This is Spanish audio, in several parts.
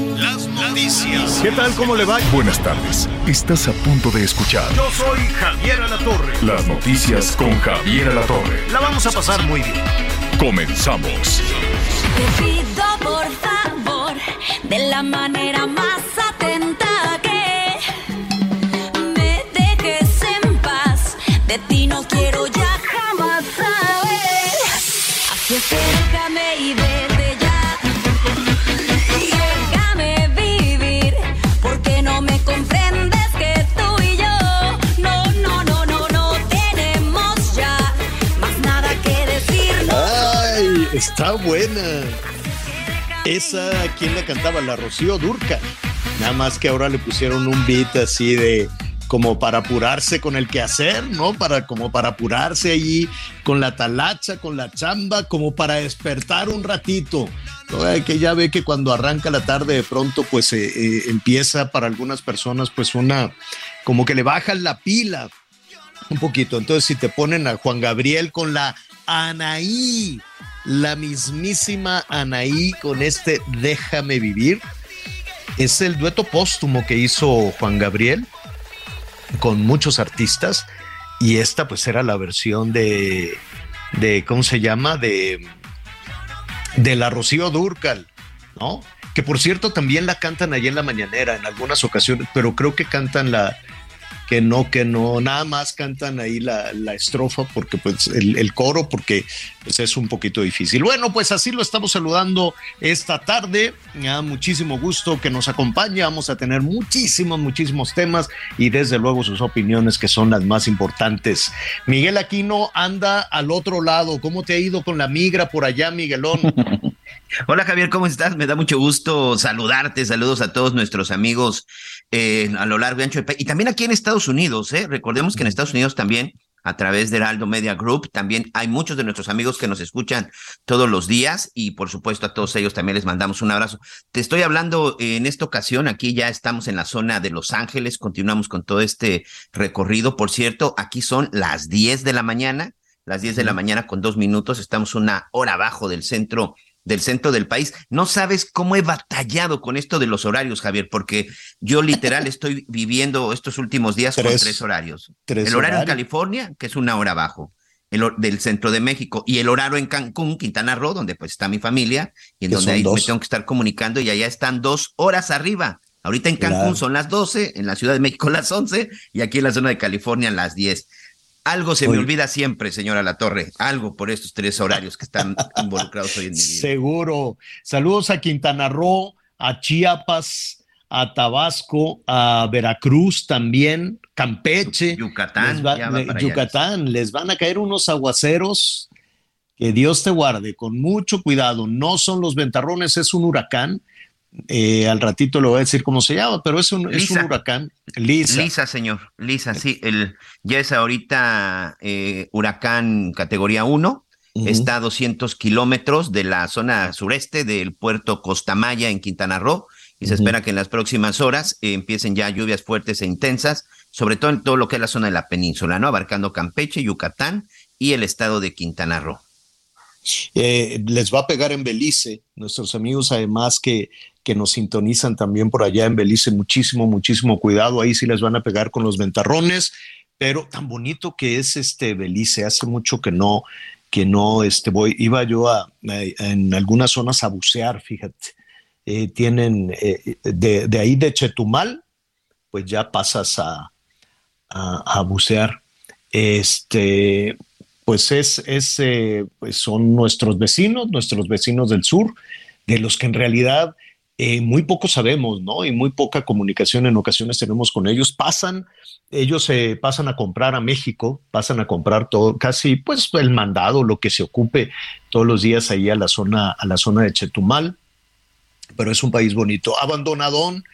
Las noticias. ¿Qué tal? ¿Cómo le va? Buenas tardes. Estás a punto de escuchar Yo soy Javier Alatorre. las noticias con Javier Alatorre. La vamos a pasar muy bien. Comenzamos. Te pido por favor, de la manera más atenta que me dejes en paz. De ti no está buena. Esa, ¿quién la cantaba? La Rocío Durca. Nada más que ahora le pusieron un beat así de como para apurarse con el quehacer, ¿no? Para como para apurarse allí con la talacha, con la chamba, como para despertar un ratito. Que ya ve que cuando arranca la tarde de pronto, pues eh, eh, empieza para algunas personas, pues una, como que le bajan la pila un poquito. Entonces, si te ponen a Juan Gabriel con la Anaí, la mismísima Anaí con este Déjame vivir, es el dueto póstumo que hizo Juan Gabriel con muchos artistas y esta pues era la versión de, de ¿cómo se llama? De, de la Rocío Durcal, ¿no? Que por cierto también la cantan allí en la mañanera en algunas ocasiones, pero creo que cantan la, que no, que no, nada más cantan ahí la, la estrofa porque pues el, coro porque pues, es un poquito difícil. Bueno, pues así lo estamos saludando esta tarde. Me da muchísimo gusto que nos acompañe. Vamos a tener muchísimos, muchísimos temas y desde luego sus opiniones que son las más importantes. Miguel Aquino anda al otro lado. ¿Cómo te ha ido con la migra por allá, Miguelón? Hola Javier, ¿cómo estás? Me da mucho gusto saludarte. Saludos a todos nuestros amigos eh, a lo largo y ancho del país. Y también aquí en Estados Unidos, ¿eh? Recordemos que en Estados Unidos también, a través de Heraldo Media Group, también hay muchos de nuestros amigos que nos escuchan todos los días y por supuesto a todos ellos también les mandamos un abrazo. Te estoy hablando eh, en esta ocasión, aquí ya estamos en la zona de Los Ángeles, continuamos con todo este recorrido. Por cierto, aquí son las 10 de la mañana, las 10 de la mañana con dos minutos, estamos una hora abajo del centro del centro del país. No sabes cómo he batallado con esto de los horarios, Javier, porque yo literal estoy viviendo estos últimos días con Tres- horarios. tres el horario en horarios. California, que es una hora abajo, el del centro de México, y el horario en Cancún, Quintana Roo, donde pues está mi familia, y en donde ahí me tengo que estar comunicando, y allá están dos horas arriba. Ahorita en Cancún Claro. son las 12, en la Ciudad de México las 11, y aquí en la zona de California las 10. Algo se me olvida siempre, señora La Torre, algo por estos tres horarios que están involucrados hoy en mi vida. Seguro. Saludos a Quintana Roo, a Chiapas, a Tabasco, a Veracruz también, Campeche. Yucatán, Les va- ya va le- para allá. Yucatán, les van a caer unos aguaceros que Dios te guarde, con mucho cuidado. No son los ventarrones, es un huracán. Eh, al ratito le voy a decir cómo se llama, pero es un, es un Lisa. huracán. Lisa. Lisa, señor, Lisa, sí, el, ya es ahorita eh, huracán categoría 1, Ujú. está a 200 kilómetros de la zona sureste del puerto Costamaya en Quintana Roo, y se espera que en las próximas horas eh, empiecen ya lluvias fuertes e intensas, sobre todo en todo lo que es la zona de la península, ¿no? Abarcando Campeche, Yucatán y el estado de Quintana Roo. Eh, les va a pegar en Belice, nuestros amigos además que, que nos sintonizan también por allá en Belice, muchísimo, muchísimo cuidado, ahí sí les van a pegar con los ventarrones, pero tan bonito que es este Belice, hace mucho que no, que no, este, voy, iba yo a, en algunas zonas a bucear, fíjate, Eh, tienen, eh, de, de ahí de Chetumal, pues ya pasas a, a, a bucear. Este, pues es, es eh, pues son nuestros vecinos, nuestros vecinos del sur, de los que en realidad eh, muy poco sabemos, ¿no? Y muy poca comunicación en ocasiones tenemos con ellos. Pasan, ellos se pasan a comprar a México, pasan a comprar todo, casi pues el mandado, lo que se ocupe todos los días ahí a la zona, a la zona de Chetumal. Pero es un país bonito, abandonadón,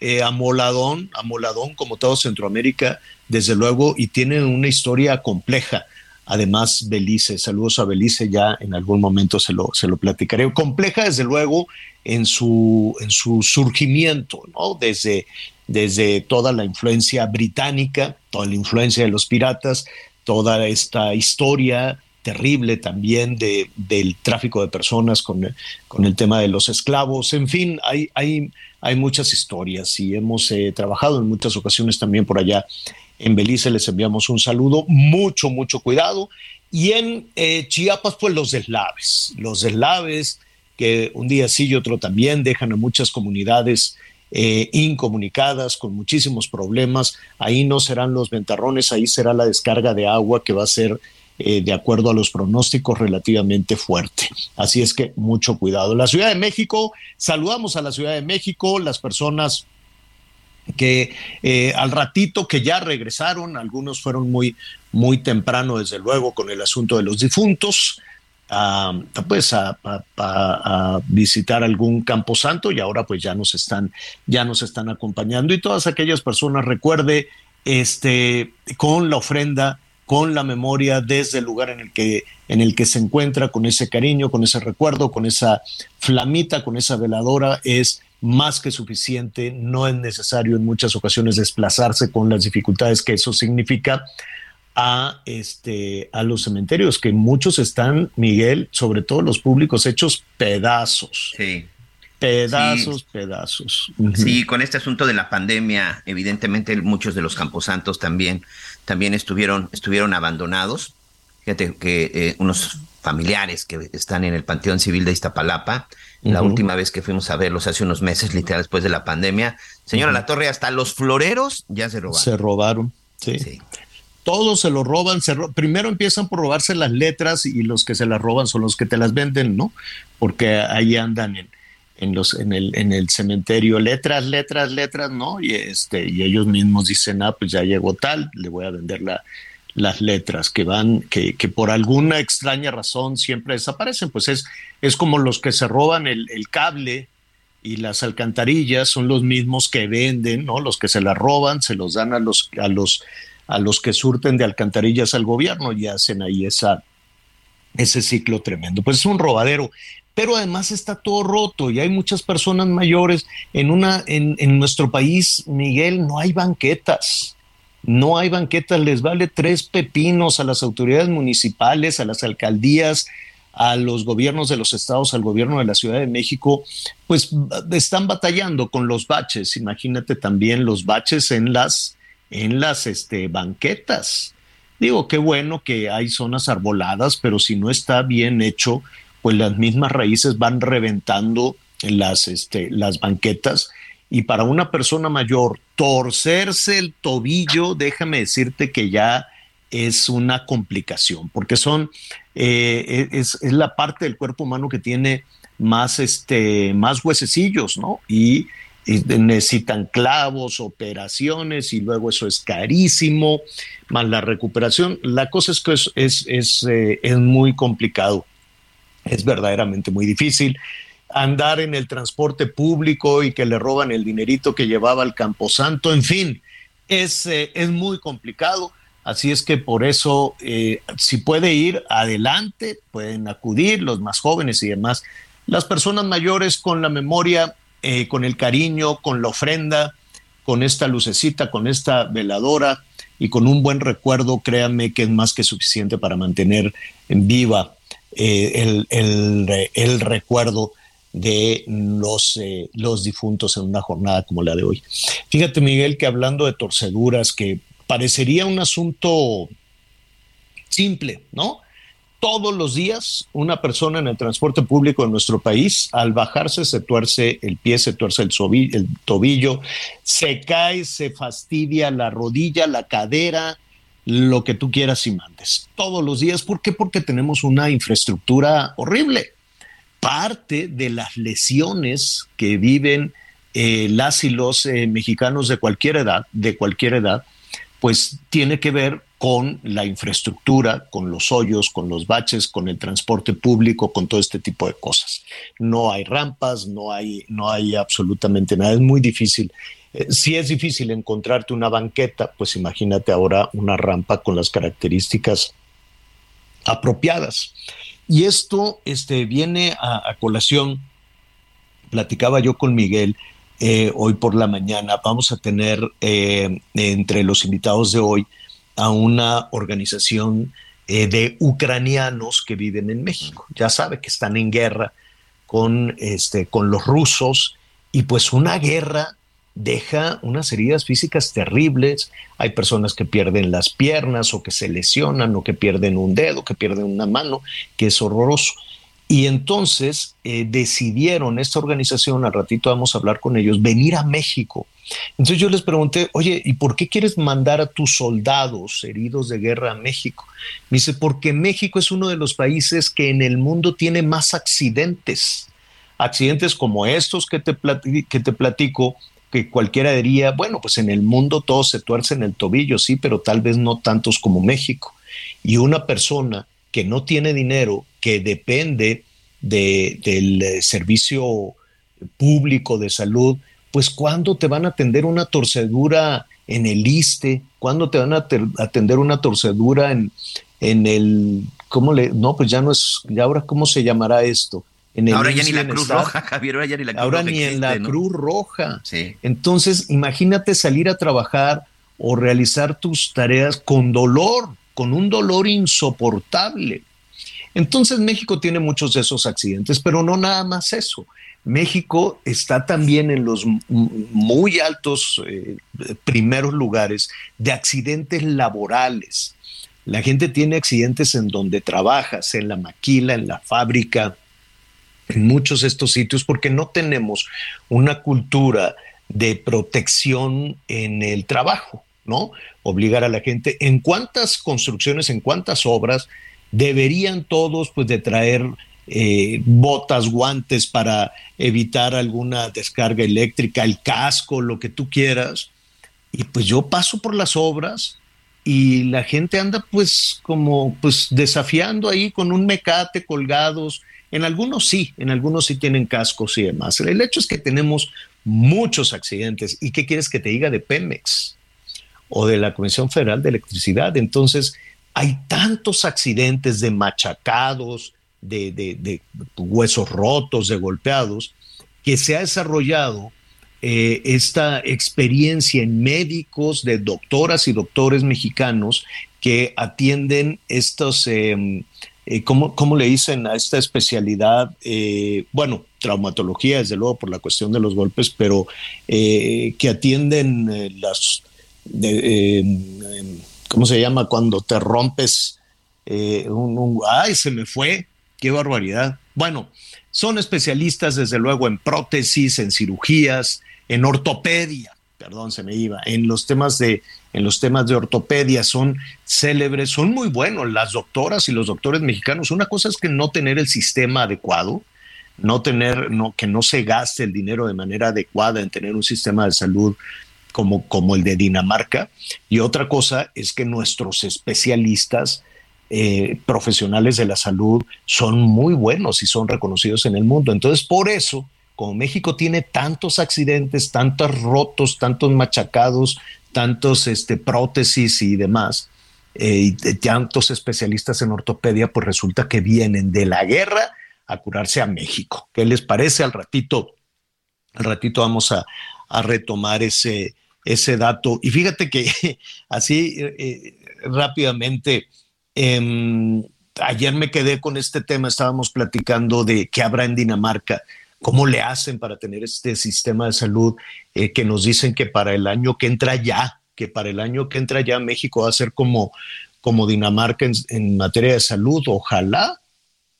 eh, amoladón, amoladón como todo Centroamérica, desde luego, y tiene una historia compleja. Además, Belice, saludos a Belice, ya en algún momento se lo, se lo platicaré. Compleja, desde luego, en su, en su surgimiento, ¿no? Desde, desde toda la influencia británica, toda la influencia de los piratas, toda esta historia terrible también de, del tráfico de personas con, con, el tema de los esclavos. En fin, hay, hay, hay muchas historias y hemos eh, trabajado en muchas ocasiones también por allá. En Belice les enviamos un saludo, mucho, mucho cuidado. Y en eh, Chiapas, pues los deslaves, los deslaves que un día sí y otro también dejan a muchas comunidades eh, incomunicadas, con muchísimos problemas. Ahí no serán los ventarrones, ahí será la descarga de agua que va a ser, eh, de acuerdo a los pronósticos, relativamente fuerte. Así es que mucho cuidado. La Ciudad de México, saludamos a la Ciudad de México, las personas que eh, al ratito que ya regresaron, algunos fueron muy, muy temprano, desde luego, con el asunto de los difuntos a, pues a, visitar algún camposanto y ahora pues ya nos están ya nos están acompañando. Y todas aquellas personas recuerde este con la ofrenda con la memoria desde el lugar en el que en el que se encuentra con ese cariño con ese recuerdo con esa flamita con esa veladora es más que suficiente no es necesario en muchas ocasiones desplazarse con las dificultades que eso significa a, este, a los cementerios, que muchos están, Miguel, sobre todo los públicos, hechos pedazos. Sí. Pedazos, pedazos. Sí, con este asunto de la pandemia, evidentemente muchos de los camposantos también, también estuvieron, estuvieron abandonados. Fíjate que eh, unos familiares que están en el Panteón Civil de Iztapalapa, la última vez que fuimos a verlos hace unos meses, literal después de la pandemia, señora La Torre, hasta los floreros ya se robaron. Se robaron, sí. sí todos se lo roban, primero empiezan por robarse las letras y los que se las roban son los que te las venden, ¿no? Porque ahí andan en, en los en el en el cementerio letras, letras, letras, ¿no? Y este y ellos mismos dicen, "Ah, pues ya llegó tal, le voy a vender la, las letras que van que, que por alguna extraña razón siempre desaparecen, pues es es como los que se roban el, el cable y las alcantarillas son los mismos que venden, ¿no? Los que se las roban, se los dan a los a los a los que surten de alcantarillas al gobierno y hacen ahí esa, ese ciclo tremendo. Pues es un robadero, pero además está todo roto y hay muchas personas mayores. En, una, en, en nuestro país, Miguel, no hay banquetas. No hay banquetas, les vale tres pepinos a las autoridades municipales, a las alcaldías, a los gobiernos de los estados, al gobierno de la Ciudad de México, pues están batallando con los baches. Imagínate también los baches en las en las este, banquetas. Digo, qué bueno que hay zonas arboladas, pero si no está bien hecho, pues las mismas raíces van reventando las, este, las banquetas. Y para una persona mayor, torcerse el tobillo, déjame decirte que ya es una complicación, porque son, eh, es, es, la parte del cuerpo humano que tiene más, este, más huesecillos, ¿no? Y necesitan clavos, operaciones y luego eso es carísimo, más la recuperación. La cosa es que es, es, es, eh, es muy complicado, es verdaderamente muy difícil andar en el transporte público y que le roban el dinerito que llevaba al Camposanto, en fin, es, eh, es muy complicado. Así es que por eso, eh, si puede ir adelante, pueden acudir los más jóvenes y demás. Las personas mayores con la memoria eh, con el cariño, con la ofrenda, con esta lucecita, con esta veladora y con un buen recuerdo, créanme que es más que suficiente para mantener en viva eh, el, recuerdo de los, eh, los difuntos en una jornada como la de hoy. Fíjate, Miguel, que hablando de torceduras, que parecería un asunto simple, ¿no? todos los días una persona en el transporte público en nuestro país, al bajarse se tuerce el pie, se tuerce el, el tobillo, se cae, se fastidia la rodilla, la cadera, lo que tú quieras y mandes. Todos los días. ¿Por qué? Porque tenemos una infraestructura horrible. Parte de las lesiones que viven eh, las y los eh, mexicanos de cualquier edad, de cualquier edad, pues tiene que ver con la infraestructura, con los hoyos, con los baches, con el transporte público, con todo este tipo de cosas. No hay rampas, no hay, no hay absolutamente nada. Es muy difícil. Eh, si es difícil encontrarte una banqueta, pues imagínate ahora una rampa con las características apropiadas. Y esto este, viene a, colación, platicaba yo con Miguel eh, hoy por la mañana, vamos a tener eh, entre los invitados de hoy a una organización eh, de ucranianos que viven en México. Ya sabe que están en guerra con, este, con los rusos y pues una guerra deja unas heridas físicas terribles. Hay personas que pierden las piernas o que se lesionan o que pierden un dedo, que pierden una mano, que es horroroso. Y entonces eh, decidieron, esta organización, al ratito vamos a hablar con ellos, venir a México. Entonces yo les pregunté, oye, ¿y por qué quieres mandar a tus soldados heridos de guerra a México? Me dice, porque México es uno de los países que en el mundo tiene más accidentes. Accidentes como estos que te, que te platico, que cualquiera diría, bueno, pues en el mundo todos se tuercen el tobillo, sí, pero tal vez no tantos como México. Y una persona que no tiene dinero, que depende del eh, servicio público de salud, pues ¿cuándo te van a atender una torcedura en el ISTE? ¿Cuándo te van a atender una torcedura en, en el, ¿cómo le? No, pues ya no es, ya ahora cómo se llamará esto? Ahora ya ni la Cruz Roja, Javier, ahora ya ni la Cruz ahora ni en la Cruz Roja. Sí. Entonces, imagínate salir a trabajar o realizar tus tareas con dolor, con un dolor insoportable. Entonces, México tiene muchos de esos accidentes, pero no nada más eso. México está también en los muy altos eh, primeros lugares de accidentes laborales. La gente tiene accidentes en donde trabajas, en la maquila, en la fábrica, en muchos de estos sitios porque no tenemos una cultura de protección en el trabajo, ¿no? Obligar a la gente, en cuántas construcciones, en cuántas obras deberían todos pues de traer eh, botas, guantes para evitar alguna descarga eléctrica, el casco, lo que tú quieras. Y pues yo paso por las obras y la gente anda pues como pues desafiando ahí con un mecate colgados en algunos sí, en algunos sí tienen cascos y demás. El hecho es que tenemos muchos accidentes. ¿Y qué quieres que te diga de Pemex o de la Comisión Federal de Electricidad? Entonces, hay tantos accidentes de machacados, de, huesos rotos, de golpeados, que se ha desarrollado eh, esta experiencia en médicos, de doctoras y doctores mexicanos que atienden estos... Em, eh, ¿cómo, le dicen a esta especialidad? Eh, bueno, traumatología, desde luego, por la cuestión de los golpes, pero eh, que atienden las, ¿cómo se llama? Cuando te rompes un, ¡Ay, se me fue! ¡Qué barbaridad! Bueno, son especialistas, desde luego, en prótesis, en cirugías, en ortopedia, perdón, se me iba, en los temas de en los temas de ortopedia, son célebres, son muy buenos las doctoras y los doctores mexicanos. Una cosa es que no tener el sistema adecuado, no tener, que no se gaste el dinero de manera adecuada en tener un sistema de salud como, como el de Dinamarca. Y otra cosa es que nuestros especialistas eh, profesionales de la salud son muy buenos y son reconocidos en el mundo. Entonces, por eso, como México tiene tantos accidentes, tantos rotos, tantos machacados, tantos este, prótesis y demás, eh, y tantos especialistas en ortopedia, pues resulta que vienen de la guerra a curarse a México. ¿Qué les parece? Al ratito, al ratito vamos a, retomar ese, ese dato. Y fíjate que así eh, rápidamente, em, ayer me quedé con este tema, estábamos platicando de qué habrá en Dinamarca cómo le hacen para tener este sistema de salud eh, que nos dicen que para el año que entra ya, que para el año que entra ya México va a ser como, como Dinamarca en, materia de salud. Ojalá,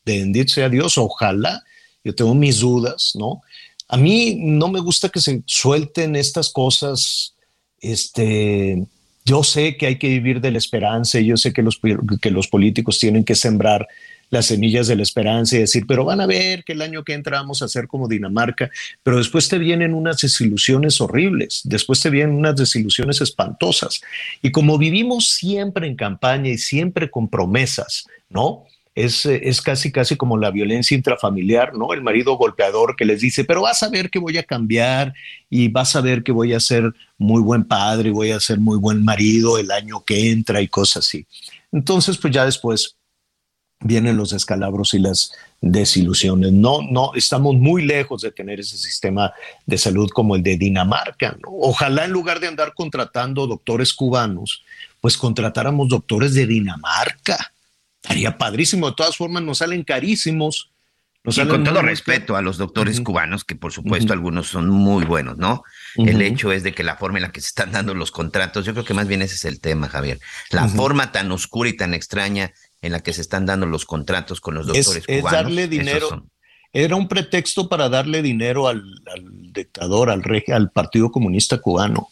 bendito sea Dios, ojalá. Yo tengo mis dudas, ¿no? A mí no me gusta que se suelten estas cosas, este, yo sé que hay que vivir de la esperanza y yo sé que los, que los políticos tienen que sembrar las semillas de la esperanza y decir, pero van a ver que el año que entra vamos a ser como Dinamarca, pero después te vienen unas desilusiones horribles, después te vienen unas desilusiones espantosas. Y como vivimos siempre en campaña y siempre con promesas, ¿no? Es, es, casi, casi como la violencia intrafamiliar, ¿no? El marido golpeador que les dice, pero vas a ver que voy a cambiar y vas a ver que voy a ser muy buen padre, voy a ser muy buen marido el año que entra y cosas así. Entonces, pues ya después vienen los escalabros y las desilusiones. No, no, estamos muy lejos de tener ese sistema de salud como el de Dinamarca. Ojalá en lugar de andar contratando doctores cubanos, pues contratáramos doctores de Dinamarca Estaría padrísimo. De todas formas, nos salen carísimos. y con todo respeto a los doctores cubanos, que por supuesto algunos son muy buenos, ¿no? El hecho es de que la forma en la que se están dando los contratos, yo creo que más bien ese es el tema, Javier. La forma tan oscura y tan extraña en la que se están dando los contratos con los doctores cubanos. Es darle dinero. Era un pretexto para darle dinero al, dictador, al, al Partido Comunista Cubano.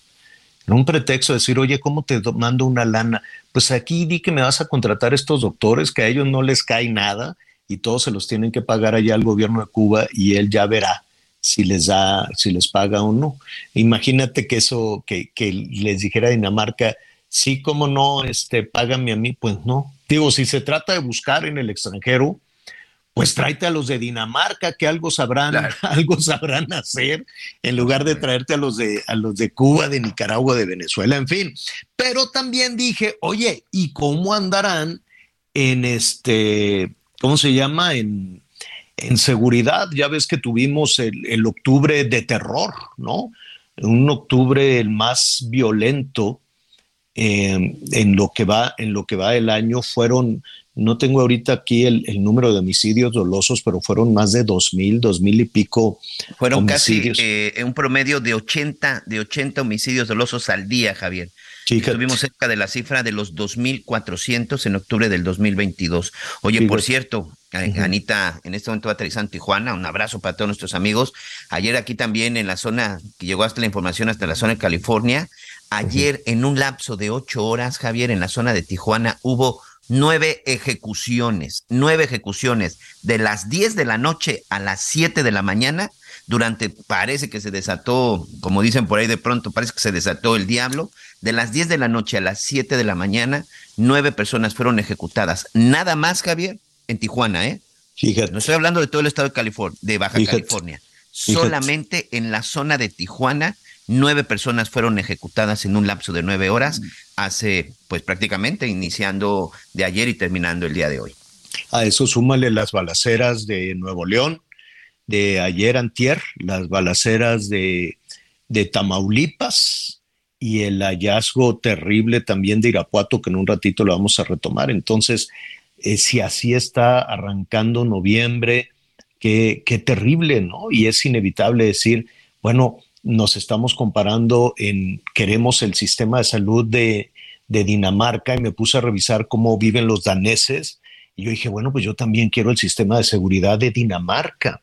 Era un pretexto de decir, oye, ¿cómo te mando una lana? pues aquí di que me vas a contratar estos doctores que a ellos no les cae nada y todos se los tienen que pagar allá al gobierno de Cuba y él ya verá si les da, si les paga o no. Imagínate que eso, que, que les dijera a Dinamarca, sí, cómo no, este, págame a mí, pues no. Digo, si se trata de buscar en el extranjero, pues tráete a los de Dinamarca que algo sabrán, algo sabrán hacer en lugar de traerte a los de a los de Cuba, de Nicaragua, de Venezuela, en fin. Pero también dije, oye, ¿y cómo andarán en este, cómo se llama? En, en seguridad. Ya ves que tuvimos el, octubre de terror, ¿no? Un octubre el más violento eh, en lo que va en lo que va el año fueron no tengo ahorita aquí el, número de homicidios dolosos, pero fueron más de dos mil, dos mil y pico. Fueron casi eh, un promedio de 80, de 80 homicidios dolosos al día, Javier. Estuvimos cerca de la cifra de los 2.400 en octubre del 2022. Oye, por cierto, Anita, en este momento va a aterrizar en Tijuana. Un abrazo para todos nuestros amigos. Ayer aquí también en la zona, que llegó hasta la información hasta la zona de California. Ayer, en un lapso de ocho horas, Javier, en la zona de Tijuana, hubo nueve ejecuciones, nueve ejecuciones de las 10 de la noche a las 7 de la mañana. Durante, parece que se desató, como dicen por ahí de pronto, parece que se desató el diablo. De las 10 de la noche a las 7 de la mañana, nueve personas fueron ejecutadas. Nada más, Javier, en Tijuana, ¿eh? Fíjate. No estoy hablando de todo el estado de California, de Baja California. Solamente en la zona de Tijuana Nueve personas fueron ejecutadas en un lapso de nueve horas, hace pues prácticamente iniciando de ayer y terminando el día de hoy. A eso súmale las balaceras de Nuevo León, de ayer antier, las balaceras de, de Tamaulipas y el hallazgo terrible también de Irapuato, que en un ratito lo vamos a retomar. Entonces, eh, si así está arrancando noviembre, qué, qué terrible, ¿no? Y es inevitable decir, bueno, nos estamos comparando en, queremos el sistema de salud de, Dinamarca y me puse a revisar cómo viven los daneses. Y yo dije, bueno, pues yo también quiero el sistema de seguridad de Dinamarca.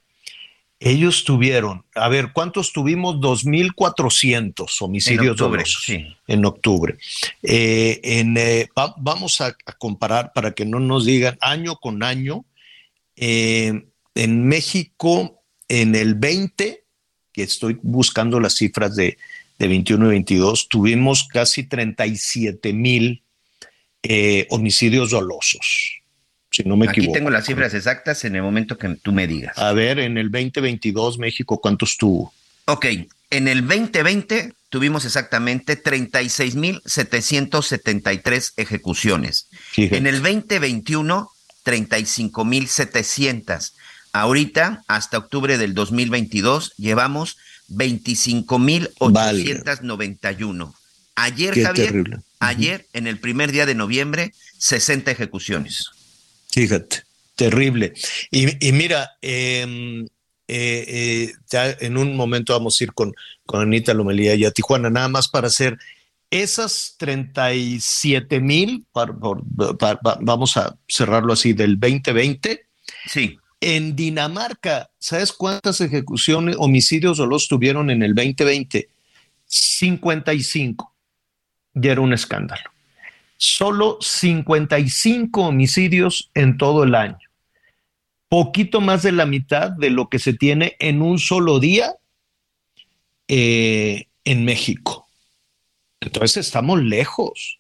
Ellos tuvieron, a ver, ¿cuántos tuvimos? 2.400 homicidios en en octubre. Eh, en, eh, vamos a, comparar para que no nos digan año con año. Eh, en México, en el 20, que estoy buscando las cifras de, de 21 y 22, tuvimos casi 37 mil eh, homicidios dolosos. Si no me Aquí tengo las cifras exactas en el momento que tú me digas. A ver, en el 2022, México, ¿cuántos tuvo? Ok, en el 2020 tuvimos exactamente 36.773 ejecuciones. En el 2021, 35.700. Ahorita, hasta octubre del 2022, llevamos 25.891. Ayer, Javier, ayer, en el primer día de noviembre, 60 ejecuciones. Fíjate, terrible. Y, mira, em, eh, eh, ya en un momento vamos a ir con, con Anita Lomelía y a Tijuana, nada más para hacer esas 37 mil, vamos a cerrarlo así, del 2020. Sí. En Dinamarca, ¿sabes cuántas ejecuciones, homicidios o los tuvieron en el 2020? 55. Ya era un escándalo. Solo 55 homicidios en todo el año. poquito más de la mitad de lo que se tiene en un solo día eh, en México. Entonces estamos lejos,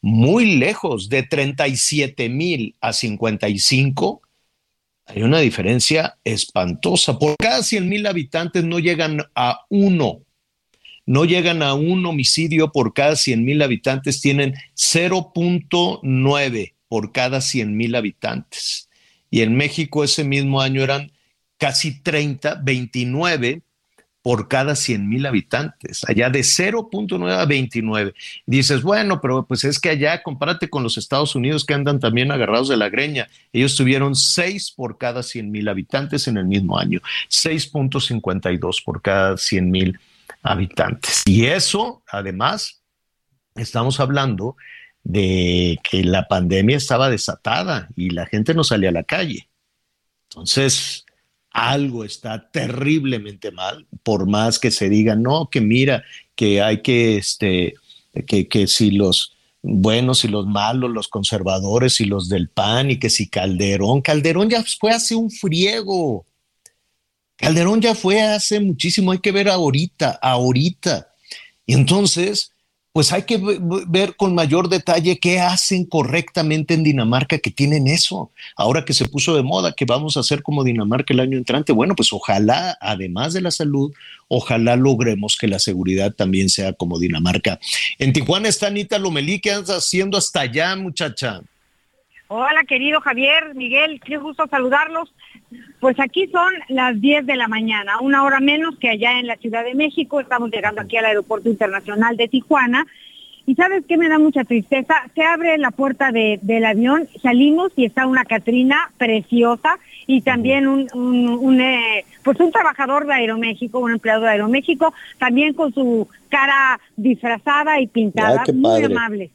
muy lejos, de 37 mil a 55. Hay una diferencia espantosa. Por cada 100 mil habitantes no llegan a uno no llegan a un homicidio por cada 100 mil habitantes, tienen 0.9 por cada 100 mil habitantes. Y en México ese mismo año eran casi 30, 29 por cada 100 mil habitantes, allá de 0.9 a 29. Dices, bueno, pero pues es que allá compárate con los Estados Unidos que andan también agarrados de la greña. Ellos tuvieron 6 por cada 100 mil habitantes en el mismo año, 6.52 por cada 100 mil habitantes. Y eso, además, estamos hablando de que la pandemia estaba desatada y la gente no salía a la calle. Entonces, algo está terriblemente mal, por más que se diga, no, que mira, que hay que, este, que, que si los buenos y los malos, los conservadores y los del PAN y que si Calderón, Calderón ya fue hace un friego. Calderón ya fue hace muchísimo, hay que ver ahorita, ahorita. Y entonces, pues hay que ver con mayor detalle qué hacen correctamente en Dinamarca que tienen eso. Ahora que se puso de moda que vamos a hacer como Dinamarca el año entrante, bueno, pues ojalá, además de la salud, ojalá logremos que la seguridad también sea como Dinamarca. En Tijuana está Anita Lomelí, ¿qué andas haciendo hasta allá, muchacha? Hola, querido Javier, Miguel, qué gusto saludarlos. Pues aquí son las 10 de la mañana, una hora menos que allá en la Ciudad de México. Estamos llegando aquí al Aeropuerto Internacional de Tijuana. Y sabes qué me da mucha tristeza? Se abre la puerta del avión, salimos y está una Catrina preciosa y también un, eh, pues un trabajador de Aeroméxico, un empleado de Aeroméxico, también con su cara disfrazada y pintada, muy amable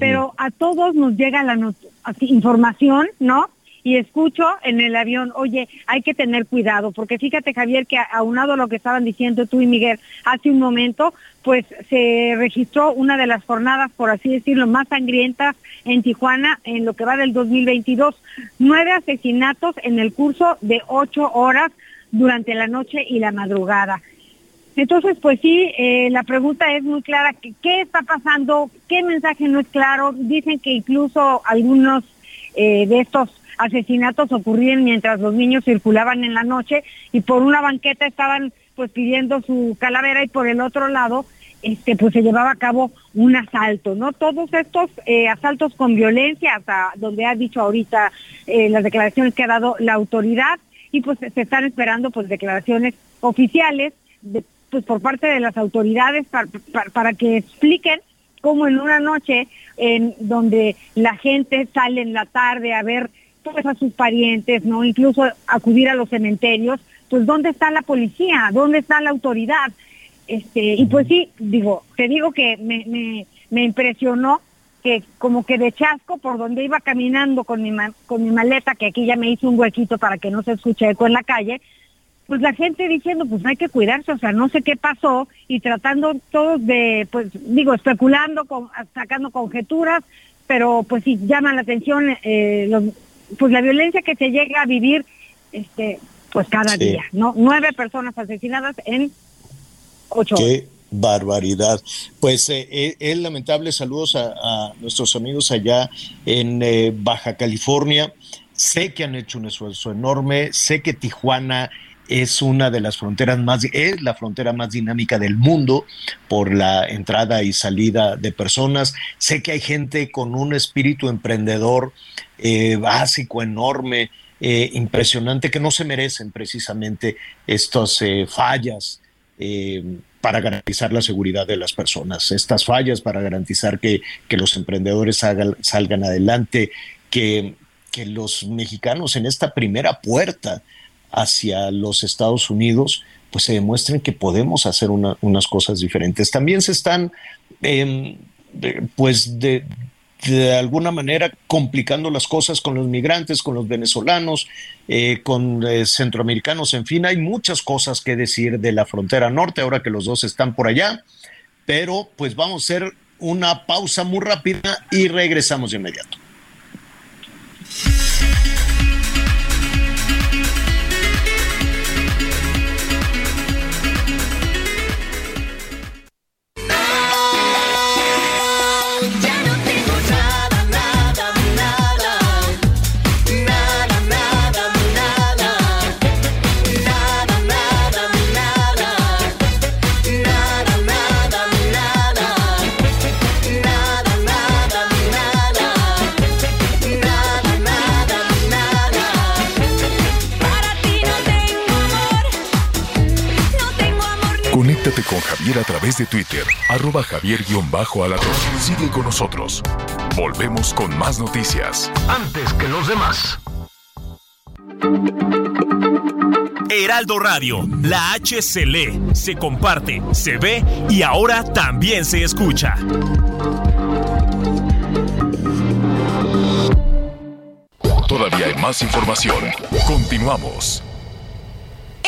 pero a todos nos llega la información, ¿no? Y escucho en el avión, oye, hay que tener cuidado, porque fíjate Javier que aunado a lo que estaban diciendo tú y Miguel hace un momento, pues se registró una de las jornadas, por así decirlo, más sangrientas en Tijuana en lo que va del 2022. Nueve asesinatos en el curso de ocho horas durante la noche y la madrugada. Entonces, pues sí, eh, la pregunta es muy clara, ¿qué está pasando? ¿Qué mensaje no es claro? Dicen que incluso algunos eh, de estos asesinatos ocurrían mientras los niños circulaban en la noche y por una banqueta estaban pues pidiendo su calavera y por el otro lado este pues se llevaba a cabo un asalto, ¿no? Todos estos eh, asaltos con violencia, hasta donde ha dicho ahorita las declaraciones que ha dado la autoridad y pues se están esperando pues declaraciones oficiales pues por parte de las autoridades para, que expliquen cómo en una noche en donde la gente sale en la tarde a ver pues a sus parientes, ¿no? Incluso acudir a los cementerios, pues ¿dónde está la policía? ¿Dónde está la autoridad? Este, y pues sí, digo, te digo que me, me, impresionó que como que de chasco por donde iba caminando con mi, con mi maleta, que aquí ya me hizo un huequito para que no se escuche eco en la calle, pues la gente diciendo, pues hay que cuidarse, o sea, no sé qué pasó y tratando todos de, pues digo, especulando, con, sacando conjeturas, pero pues sí llama la atención, eh, pues la violencia que se llega a vivir, este, pues cada día, ¿no? Nueve personas asesinadas en ocho Qué barbaridad. Pues eh, eh, es lamentable, saludos a, nuestros amigos allá en Baja California. Sé que han hecho un esfuerzo enorme, sé que Tijuana es una de las fronteras más, es la frontera más dinámica del mundo por la entrada y salida de personas. Sé que hay gente con un espíritu emprendedor eh, básico, enorme, eh, impresionante, que no se merecen precisamente estas eh, fallas para garantizar la seguridad de las personas, estas fallas para garantizar que, que los emprendedores salgan adelante, que, que los mexicanos en esta primera puerta, hacia los Estados Unidos, pues se demuestren que podemos hacer unas cosas diferentes. También se están, em, pues de, alguna manera complicando las cosas con los migrantes, con los venezolanos, eh, con eh, centroamericanos, en fin, hay muchas cosas que decir de la frontera norte, ahora que los dos están por allá, pero pues vamos a hacer una pausa muy rápida y regresamos de inmediato. Con Javier a través de Twitter, arroba javier-alatorre. Sigue con nosotros. Volvemos con más noticias. Antes que los demás. Heraldo Radio, la H se lee, se comparte, se ve y ahora también se escucha. Todavía hay más información. Continuamos.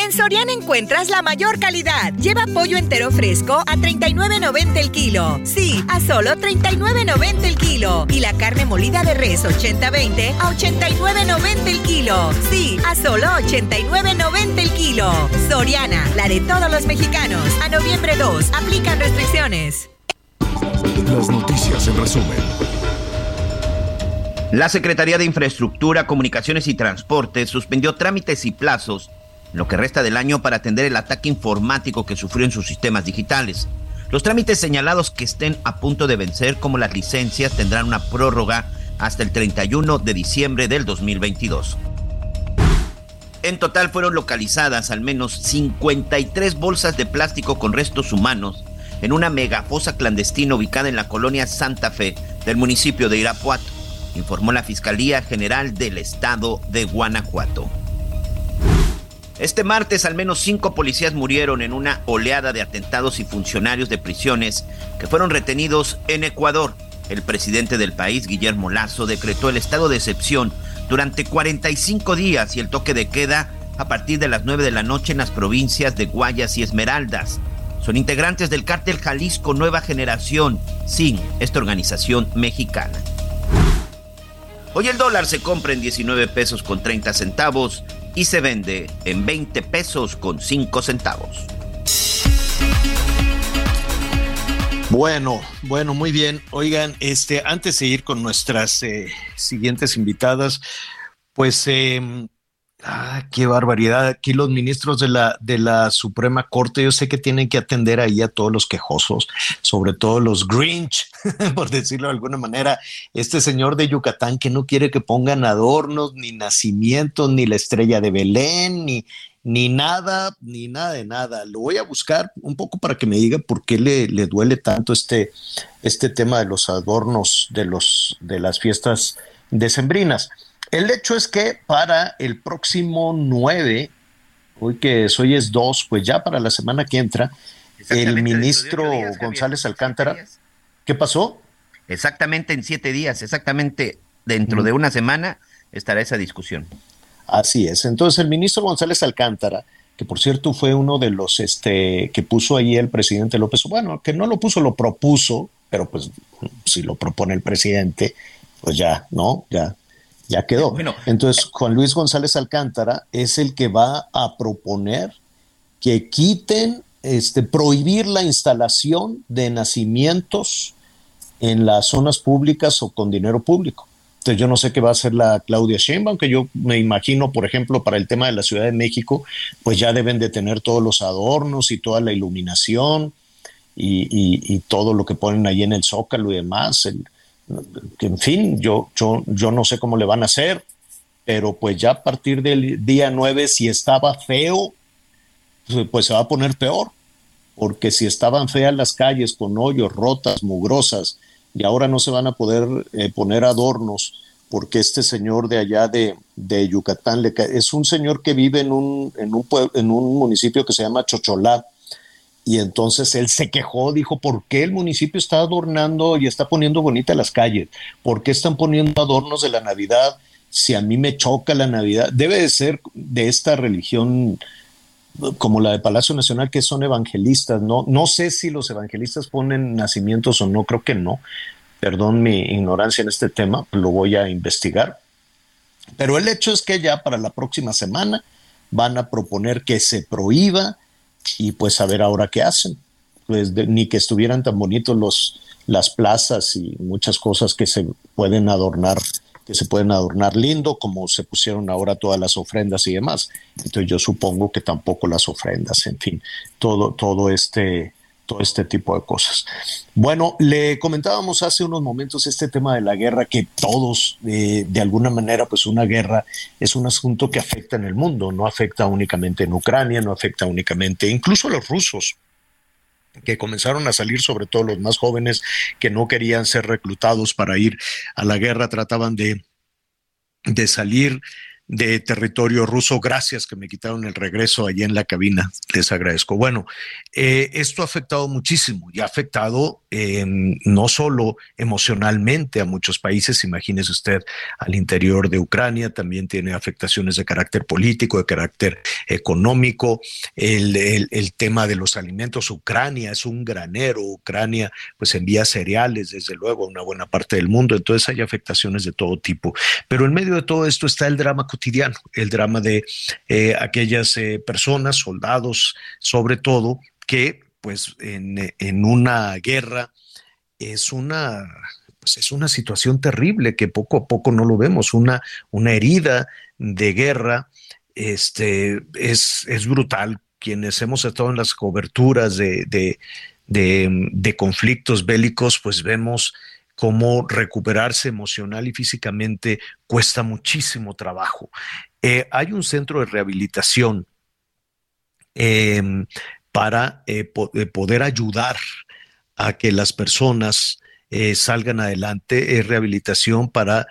En Soriana encuentras la mayor calidad. Lleva pollo entero fresco a 39.90 el kilo. Sí, a solo 39.90 el kilo. Y la carne molida de res 80-20 a 89.90 el kilo. Sí, a solo 89.90 el kilo. Soriana, la de todos los mexicanos. A noviembre 2, aplican restricciones. Las noticias en resumen. La Secretaría de Infraestructura, Comunicaciones y Transportes suspendió trámites y plazos lo que resta del año para atender el ataque informático que sufrió en sus sistemas digitales. Los trámites señalados que estén a punto de vencer, como las licencias, tendrán una prórroga hasta el 31 de diciembre del 2022. En total fueron localizadas al menos 53 bolsas de plástico con restos humanos en una megafosa clandestina ubicada en la colonia Santa Fe del municipio de Irapuato, informó la Fiscalía General del Estado de Guanajuato. Este martes al menos cinco policías murieron en una oleada de atentados y funcionarios de prisiones que fueron retenidos en Ecuador. El presidente del país, Guillermo Lazo, decretó el estado de excepción durante 45 días y el toque de queda a partir de las 9 de la noche en las provincias de Guayas y Esmeraldas. Son integrantes del cártel Jalisco Nueva Generación, sin esta organización mexicana. Hoy el dólar se compra en 19 pesos con 30 centavos y se vende en 20 pesos con 5 centavos. Bueno, bueno, muy bien. Oigan, este, antes de ir con nuestras eh, siguientes invitadas, pues eh, Ah, qué barbaridad. Aquí los ministros de la, de la Suprema Corte, yo sé que tienen que atender ahí a todos los quejosos, sobre todo los Grinch, por decirlo de alguna manera. Este señor de Yucatán que no quiere que pongan adornos, ni nacimientos, ni la estrella de Belén, ni, ni nada, ni nada de nada. Lo voy a buscar un poco para que me diga por qué le, le duele tanto este, este tema de los adornos de, los, de las fiestas decembrinas. El hecho es que para el próximo 9, hoy que hoy es 2, pues ya para la semana que entra, el ministro González Alcántara, ¿qué pasó? Exactamente en siete días, exactamente dentro de una semana estará esa discusión. Así es. Entonces el ministro González Alcántara, que por cierto fue uno de los este, que puso ahí el presidente López, bueno, que no lo puso, lo propuso, pero pues si lo propone el presidente, pues ya, ¿no? Ya ya quedó. Entonces, Juan Luis González Alcántara es el que va a proponer que quiten, este, prohibir la instalación de nacimientos en las zonas públicas o con dinero público. Entonces yo no sé qué va a hacer la Claudia Sheinbaum, que yo me imagino, por ejemplo, para el tema de la Ciudad de México, pues ya deben de tener todos los adornos y toda la iluminación y, todo lo que ponen ahí en el zócalo y demás, el, que en fin, yo, yo, yo no sé cómo le van a hacer, pero pues ya a partir del día 9, si estaba feo, pues, se va a poner peor, porque si estaban feas las calles con hoyos, rotas, mugrosas, y ahora no se van a poder eh, poner adornos, porque este señor de allá de, de Yucatán le, es un señor que vive en un, en un, en un municipio que se llama Chocholá, y entonces él se quejó, dijo, ¿por qué el municipio está adornando y está poniendo bonitas las calles? ¿Por qué están poniendo adornos de la Navidad si a mí me choca la Navidad? Debe de ser de esta religión como la de Palacio Nacional, que son evangelistas, ¿no? No sé si los evangelistas ponen nacimientos o no, creo que no. Perdón mi ignorancia en este tema, lo voy a investigar. Pero el hecho es que ya para la próxima semana van a proponer que se prohíba y pues a ver ahora qué hacen. Pues ni que estuvieran tan bonitos los, las plazas y muchas cosas que se pueden adornar, que se pueden adornar lindo, como se pusieron ahora todas las ofrendas y demás. Entonces yo supongo que tampoco las ofrendas, en fin, todo, todo este, todo este tipo de cosas. Bueno, le comentábamos hace unos momentos este tema de la guerra, que todos, eh, de alguna manera, pues una guerra es un asunto que afecta en el mundo, no afecta únicamente en Ucrania, no afecta únicamente, incluso a los rusos, que comenzaron a salir, sobre todo los más jóvenes que no querían ser reclutados para ir a la guerra, trataban de, de salir de territorio ruso. Gracias que me quitaron el regreso allí en la cabina. Les agradezco. Bueno, eh, esto ha afectado muchísimo y ha afectado eh, no solo emocionalmente a muchos países, imagínese usted al interior de Ucrania, también tiene afectaciones de carácter político, de carácter económico, el, el tema de los alimentos. Ucrania es un granero, Ucrania pues envía cereales, desde luego, a una buena parte del mundo, entonces hay afectaciones de todo tipo. Pero en medio de todo esto está el drama cotidiano, el drama de eh, aquellas eh, personas, soldados sobre todo, que pues en, en una guerra es una pues es una situación terrible que poco a poco no lo vemos, una, una herida de guerra este, es, es brutal. Quienes hemos estado en las coberturas de, de, de, conflictos bélicos, pues vemos cómo recuperarse emocional y físicamente cuesta muchísimo trabajo. Eh, hay un centro de rehabilitación em, para eh, eh, poder ayudar a que las personas salgan adelante, es rehabilitación para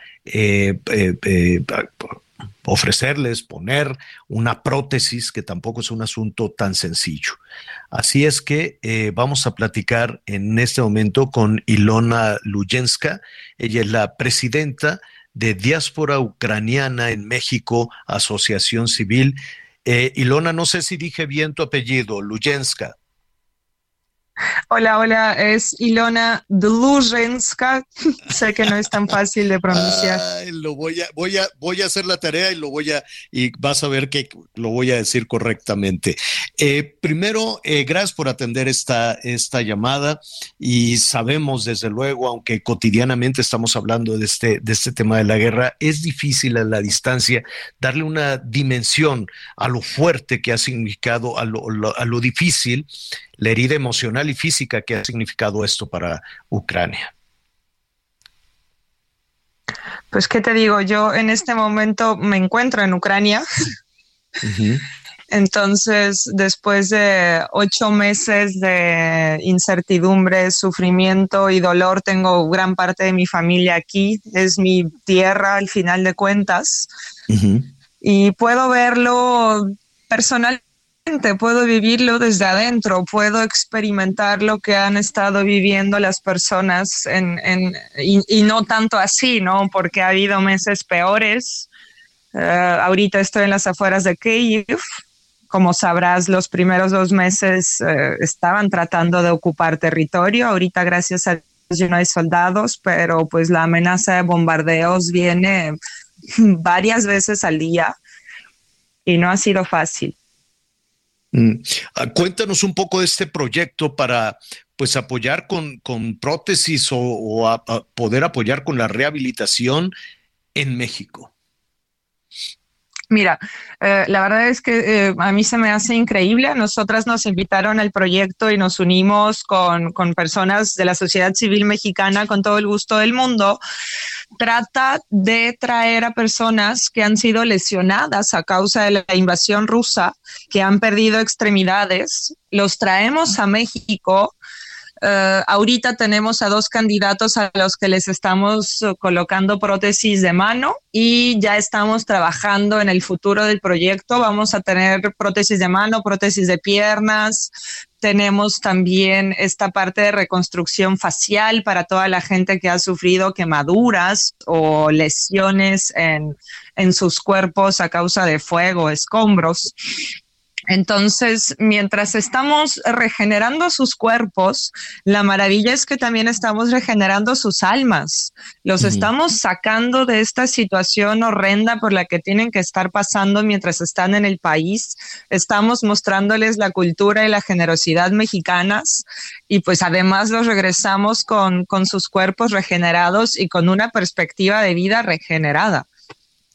ofrecerles, poner una prótesis, que tampoco es un asunto tan sencillo. Así es que eh, vamos a platicar en este momento con Ilona Lujenska. Ella es la presidenta de Diáspora Ucraniana en México, Asociación Civil. Eh, Ilona, no sé si dije bien tu apellido, Lujenska. Hola, hola, es Ilona Dlujenska. sé que no es tan fácil de pronunciar. lo voy a, voy a, voy a hacer la tarea y lo voy a, y vas a ver que lo voy a decir correctamente. Eh, primero, eh, gracias por atender esta, esta llamada y sabemos desde luego, aunque cotidianamente estamos hablando de este, de este tema de la guerra, es difícil a la distancia darle una dimensión a lo fuerte que ha significado, a lo, a lo difícil la herida emocional y física que ha significado esto para Ucrania. Pues qué te digo, yo en este momento me encuentro en Ucrania. Entonces, después de ocho meses de incertidumbre, sufrimiento y dolor, tengo gran parte de mi familia aquí. Es mi tierra al final de cuentas. Y puedo verlo personalmente puedo vivirlo desde adentro, puedo experimentar lo que han estado viviendo las personas en, y, no tanto así, ¿no? Porque ha habido meses peores. Eh, ahorita estoy en las afueras de Kiev. Como sabrás, los primeros dos meses eh, estaban tratando de ocupar territorio. Ahorita, gracias a Dios, no hay soldados, pero pues la amenaza de bombardeos viene varias veces al día y no ha sido fácil. Mm. Ah, cuéntanos un poco de este proyecto para pues apoyar con, con prótesis o, poder apoyar con la rehabilitación en México. Mira, eh, la verdad es que eh, a mí se me hace increíble. Nosotras nos invitaron al proyecto y nos unimos con, con personas de la sociedad civil mexicana con todo el gusto del mundo trata de traer a personas que han sido lesionadas a causa de la invasión rusa, que han perdido extremidades, los traemos a México. Eh, ahorita tenemos a dos candidatos a los que les estamos colocando prótesis de mano y ya estamos trabajando en el futuro del proyecto. Vamos a tener prótesis de mano, prótesis de piernas, tenemos también esta parte de reconstrucción facial para toda la gente que ha sufrido quemaduras o lesiones en, en sus cuerpos a causa de fuego, escombros. Entonces, mientras estamos regenerando sus cuerpos, la maravilla es que también estamos regenerando sus almas. Los estamos sacando de esta situación horrenda por la que tienen que estar pasando mientras están en el país. Estamos mostrándoles la cultura y la generosidad mexicanas y pues además los regresamos con, con sus cuerpos regenerados y con una perspectiva de vida regenerada.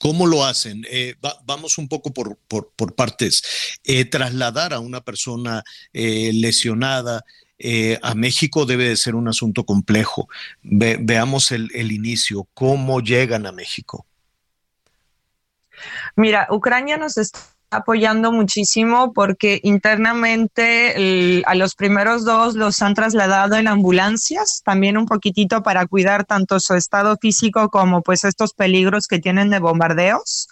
¿Cómo lo hacen? Eh, vamos un poco por, partes. Eh, trasladar a una persona eh, lesionada a México debe de ser un asunto complejo. veamos el, el inicio. ¿Cómo llegan a México? Mira, Ucrania nos está apoyando muchísimo porque internamente a los primeros dos los han trasladado en ambulancias, también un poquitito para cuidar tanto su estado físico como pues estos peligros que tienen de bombardeos.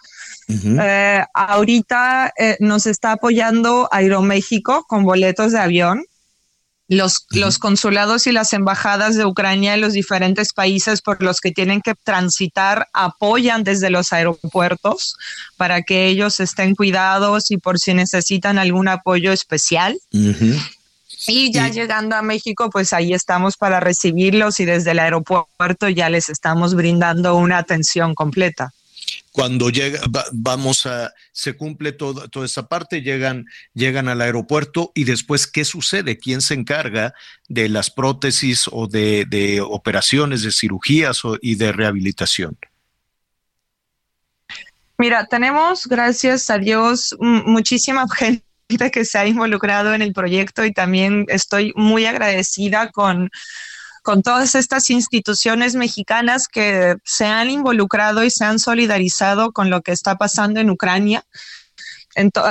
Eh, ahorita eh, nos está apoyando Aeroméxico con boletos de avión los, los, consulados y las embajadas de Ucrania en los diferentes países por los que tienen que transitar apoyan desde los aeropuertos para que ellos estén cuidados y por si necesitan algún apoyo especial. Y ya llegando a México, pues ahí estamos para recibirlos y desde el aeropuerto ya les estamos brindando una atención completa cuando llega, vamos a, se cumple todo, toda esa parte, llegan, llegan al aeropuerto y después, ¿qué sucede? ¿Quién se encarga de las prótesis o de, operaciones, de cirugías y de rehabilitación? Mira, tenemos, gracias a Dios, muchísima gente que se ha involucrado en el proyecto y también estoy muy agradecida con con todas estas instituciones mexicanas que se han involucrado y se han solidarizado con lo que está pasando en Ucrania.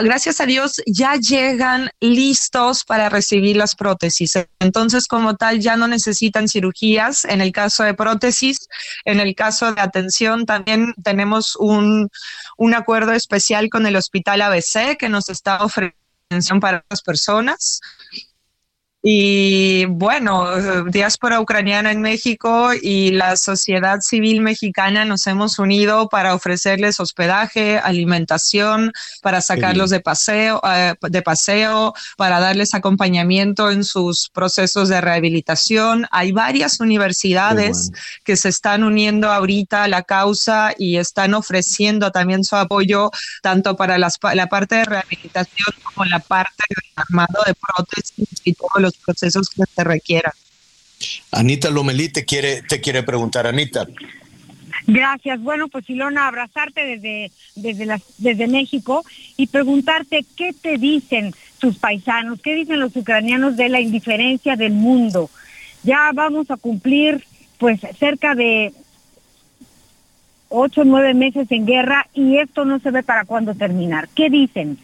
gracias a Dios ya llegan listos para recibir las prótesis. Entonces, como tal, ya no necesitan cirugías. En el caso de prótesis, en el caso de atención, también tenemos un, un acuerdo especial con el Hospital ABC que nos está ofreciendo atención para las personas. Y bueno, diáspora ucraniana en México y la sociedad civil mexicana nos hemos unido para ofrecerles hospedaje, alimentación, para sacarlos de paseo, eh, de paseo, para darles acompañamiento en sus procesos de rehabilitación. Hay varias universidades que se están uniendo ahorita a la causa y están ofreciendo también su apoyo tanto para la parte de rehabilitación como la parte de armado de prótesis y todos los procesos que se requieran. Anita Lomelí te quiere, te quiere preguntar, Anita. Gracias. Bueno, pues Ilona, abrazarte desde, desde, desde México y preguntarte qué te dicen tus paisanos, qué dicen los ucranianos de la indiferencia del mundo. Ya vamos a cumplir pues cerca de ocho, nueve meses en guerra y esto no se ve para cuándo terminar. ¿Qué dicen?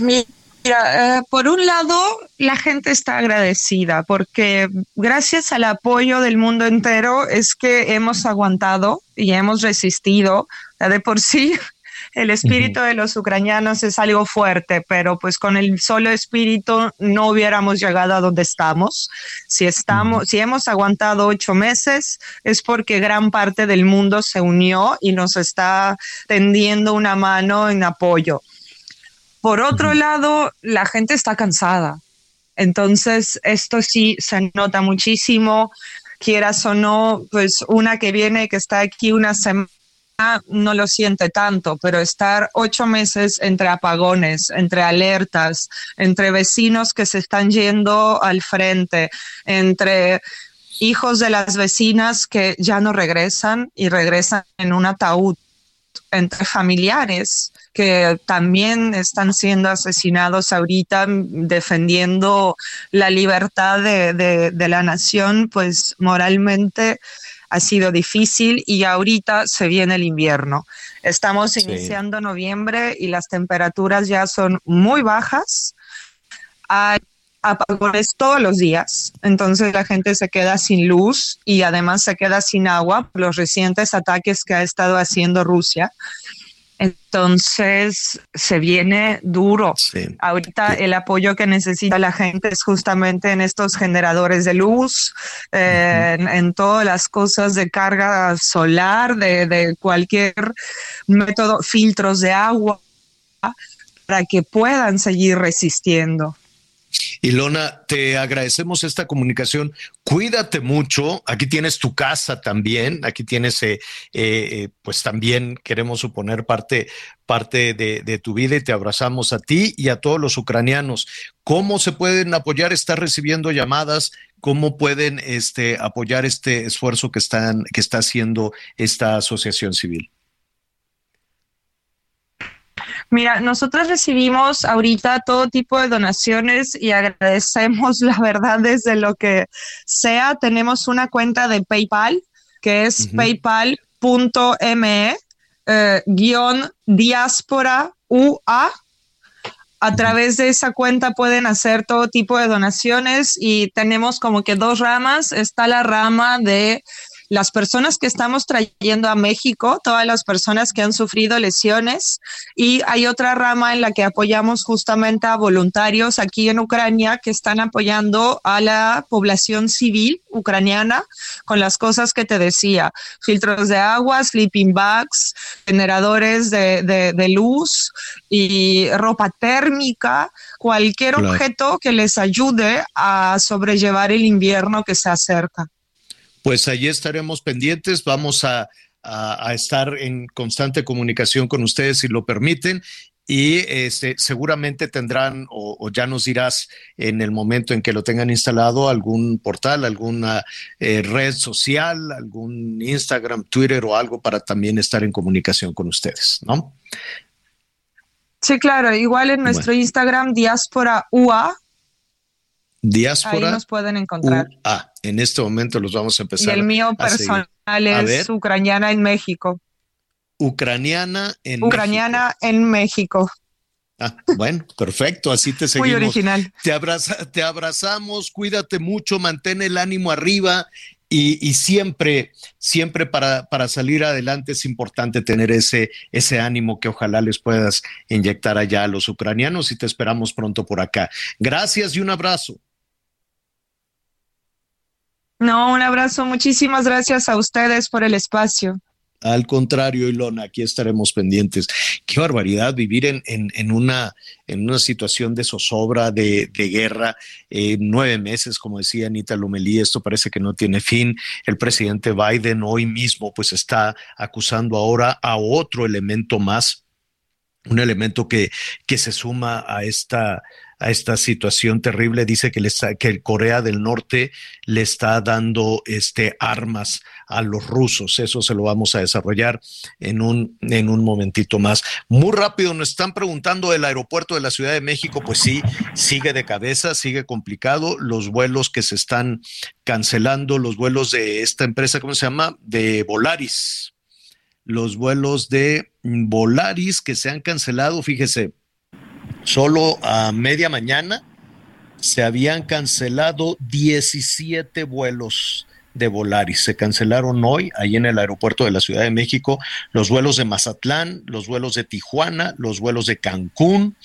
Mira, eh, por un lado, la gente está agradecida porque gracias al apoyo del mundo entero es que hemos aguantado y hemos resistido. De por sí, el espíritu de los ucranianos es algo fuerte, pero pues con el solo espíritu no hubiéramos llegado a donde estamos. Si estamos, si hemos aguantado ocho meses, es porque gran parte del mundo se unió y nos está tendiendo una mano en apoyo. Por otro lado, la gente está cansada. Entonces, esto sí se nota muchísimo, quieras o no, pues una que viene, que está aquí una semana, no lo siente tanto, pero estar ocho meses entre apagones, entre alertas, entre vecinos que se están yendo al frente, entre hijos de las vecinas que ya no regresan y regresan en un ataúd, entre familiares que también están siendo asesinados ahorita defendiendo la libertad de, la nación, pues moralmente ha sido difícil y ahorita se viene el invierno. Estamos iniciando noviembre y las temperaturas ya son muy bajas. Hay apagones todos los días, entonces la gente se queda sin luz y además se queda sin agua por los recientes ataques que ha estado haciendo Rusia. Entonces se viene duro. Ahorita el apoyo que necesita la gente es justamente en estos generadores de luz, en, todas las cosas de carga solar, de, de cualquier método, filtros de agua, para que puedan seguir resistiendo. Ilona, te agradecemos esta comunicación. Cuídate mucho. Aquí tienes tu casa también. Aquí tienes, eh, eh, pues también queremos suponer parte, parte de, tu vida y te abrazamos a ti y a todos los ucranianos. ¿Cómo se pueden apoyar? ¿Estás recibiendo llamadas? ¿Cómo pueden este, apoyar este esfuerzo que, están, que está haciendo esta asociación civil? Mira, nosotros recibimos ahorita todo tipo de donaciones y agradecemos la verdad desde lo que sea. Tenemos una cuenta de PayPal que es paypal.me eh, guion diáspora UA. A través de esa cuenta pueden hacer todo tipo de donaciones y tenemos como que dos ramas. Está la rama de las personas que estamos trayendo a México, todas las personas que han sufrido lesiones y hay otra rama en la que apoyamos justamente a voluntarios aquí en Ucrania que están apoyando a la población civil ucraniana con las cosas que te decía, filtros de agua, sleeping bags, generadores de, luz y ropa térmica, cualquier objeto que les ayude a sobrellevar el invierno que se acerca pues allí estaremos pendientes. Vamos a, estar en constante comunicación con ustedes si lo permiten. Y este, seguramente tendrán, o, ya nos dirás en el momento en que lo tengan instalado, algún portal, alguna eh, red social, algún Instagram, Twitter o algo para también estar en comunicación con ustedes, ¿no? Sí, claro. Igual en nuestro Instagram, Diáspora UA, Diáspora. Ahí nos pueden encontrar. Ah, en este momento los vamos a empezar. Y el mío personal es ucraniana en México. Ucraniana en Ucraniana en México. Ah, bueno, perfecto, así te seguimos. Muy original. Te, abraza, te abrazamos, cuídate mucho, mantén el ánimo arriba y, siempre, siempre para, para, salir adelante es importante tener ese, ese ánimo que ojalá les puedas inyectar allá a los ucranianos y te esperamos pronto por acá. Gracias y un abrazo. No, un abrazo. Muchísimas gracias a ustedes por el espacio. Al contrario, Ilona, aquí estaremos pendientes. Qué barbaridad vivir en, en, una, en una situación de zozobra, de, guerra. Eh, nueve meses, como decía Anita Lomelí, esto parece que no tiene fin. El presidente Biden hoy mismo pues está acusando ahora a otro elemento más, un elemento que, que se suma a esta a esta situación terrible. Dice que, que Corea del Norte le está dando este, armas a los rusos. Eso se lo vamos a desarrollar en un, en un momentito más. Muy rápido, nos están preguntando el aeropuerto de la Ciudad de México. Pues sí, sigue de cabeza, sigue complicado. Los vuelos que se están cancelando, los vuelos de esta empresa, ¿cómo se llama? De Volaris. Los vuelos de Volaris que se han cancelado, fíjese, Solo a media mañana se habían cancelado 17 vuelos de Volaris. Se cancelaron hoy, ahí en el aeropuerto de la Ciudad de México, los vuelos de Mazatlán, los vuelos de Tijuana, los vuelos de Cancún.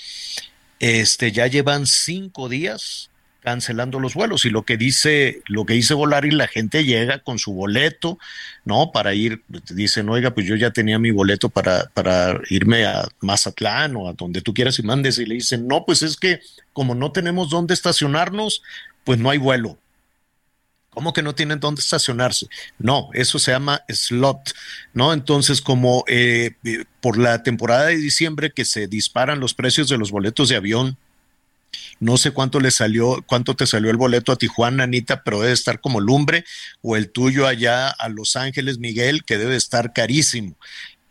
Este, ya llevan cinco días cancelando los vuelos y lo que dice lo que dice Volaris la gente llega con su boleto no para ir dicen oiga pues yo ya tenía mi boleto para para irme a Mazatlán o a donde tú quieras y mandes y le dicen no pues es que como no tenemos dónde estacionarnos pues no hay vuelo ¿Cómo que no tienen dónde estacionarse? No, eso se llama slot, ¿no? Entonces, como eh, por la temporada de diciembre que se disparan los precios de los boletos de avión no sé cuánto le salió, cuánto te salió el boleto a Tijuana, Anita, pero debe estar como lumbre, o el tuyo allá a Los Ángeles, Miguel, que debe estar carísimo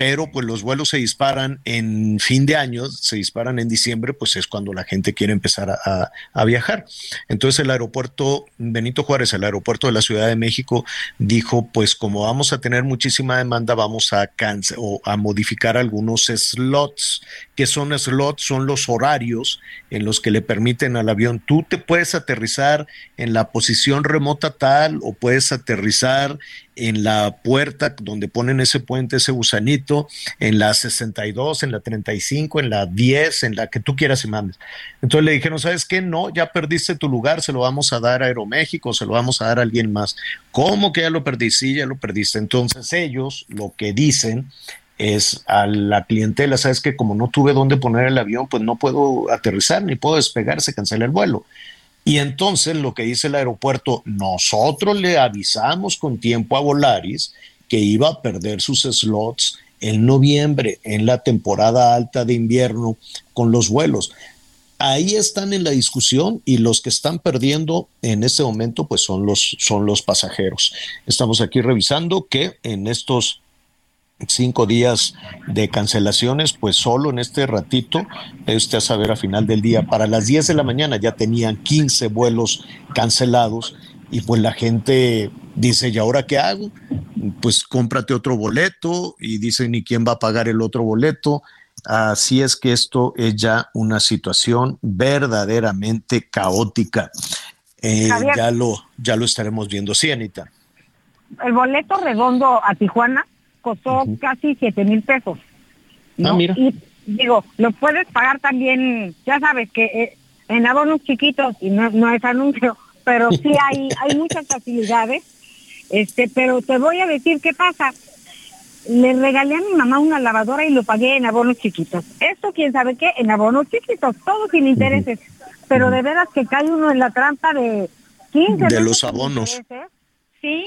pero pues los vuelos se disparan en fin de año, se disparan en diciembre, pues es cuando la gente quiere empezar a, viajar. Entonces el aeropuerto Benito Juárez, el aeropuerto de la Ciudad de México, dijo, pues como vamos a tener muchísima demanda, vamos a, o a modificar algunos slots. que son slots? Son los horarios en los que le permiten al avión, tú te puedes aterrizar en la posición remota tal o puedes aterrizar en la puerta donde ponen ese puente, ese gusanito, en la 62, en la 35, en la 10, en la que tú quieras y mandes. Entonces le dijeron, ¿sabes qué? No, ya perdiste tu lugar, se lo vamos a dar a Aeroméxico, se lo vamos a dar a alguien más. ¿Cómo que ya lo perdiste? Sí, ya lo perdiste. Entonces ellos lo que dicen es a la clientela, sabes que como no tuve dónde poner el avión, pues no puedo aterrizar ni puedo despegar, se cancela el vuelo. Y entonces lo que dice el aeropuerto, nosotros le avisamos con tiempo a Volaris que iba a perder sus slots en noviembre, en la temporada alta de invierno, con los vuelos. Ahí están en la discusión y los que están perdiendo en este momento pues son los, son los pasajeros. Estamos aquí revisando que en estos cinco días de cancelaciones, pues solo en este ratito, usted a saber a final del día, para las 10 de la mañana ya tenían 15 vuelos cancelados y pues la gente dice, ¿y ahora qué hago? Pues cómprate otro boleto y dicen, ¿y quién va a pagar el otro boleto? Así es que esto es ya una situación verdaderamente caótica. Eh, ya, lo, ya lo estaremos viendo. Sí, Anita. El boleto redondo a Tijuana costó casi 7 mil pesos. Ah, mira. Y digo, lo puedes pagar también, ya sabes que eh, en abonos chiquitos, y no, no es anuncio, pero sí hay, hay muchas facilidades. Este, pero te voy a decir qué pasa. Le regalé a mi mamá una lavadora y lo pagué en abonos chiquitos. Esto, quién sabe qué, en abonos chiquitos, todo sin intereses. Pero de veras que cae uno en la trampa de 15 De los abonos. Sí,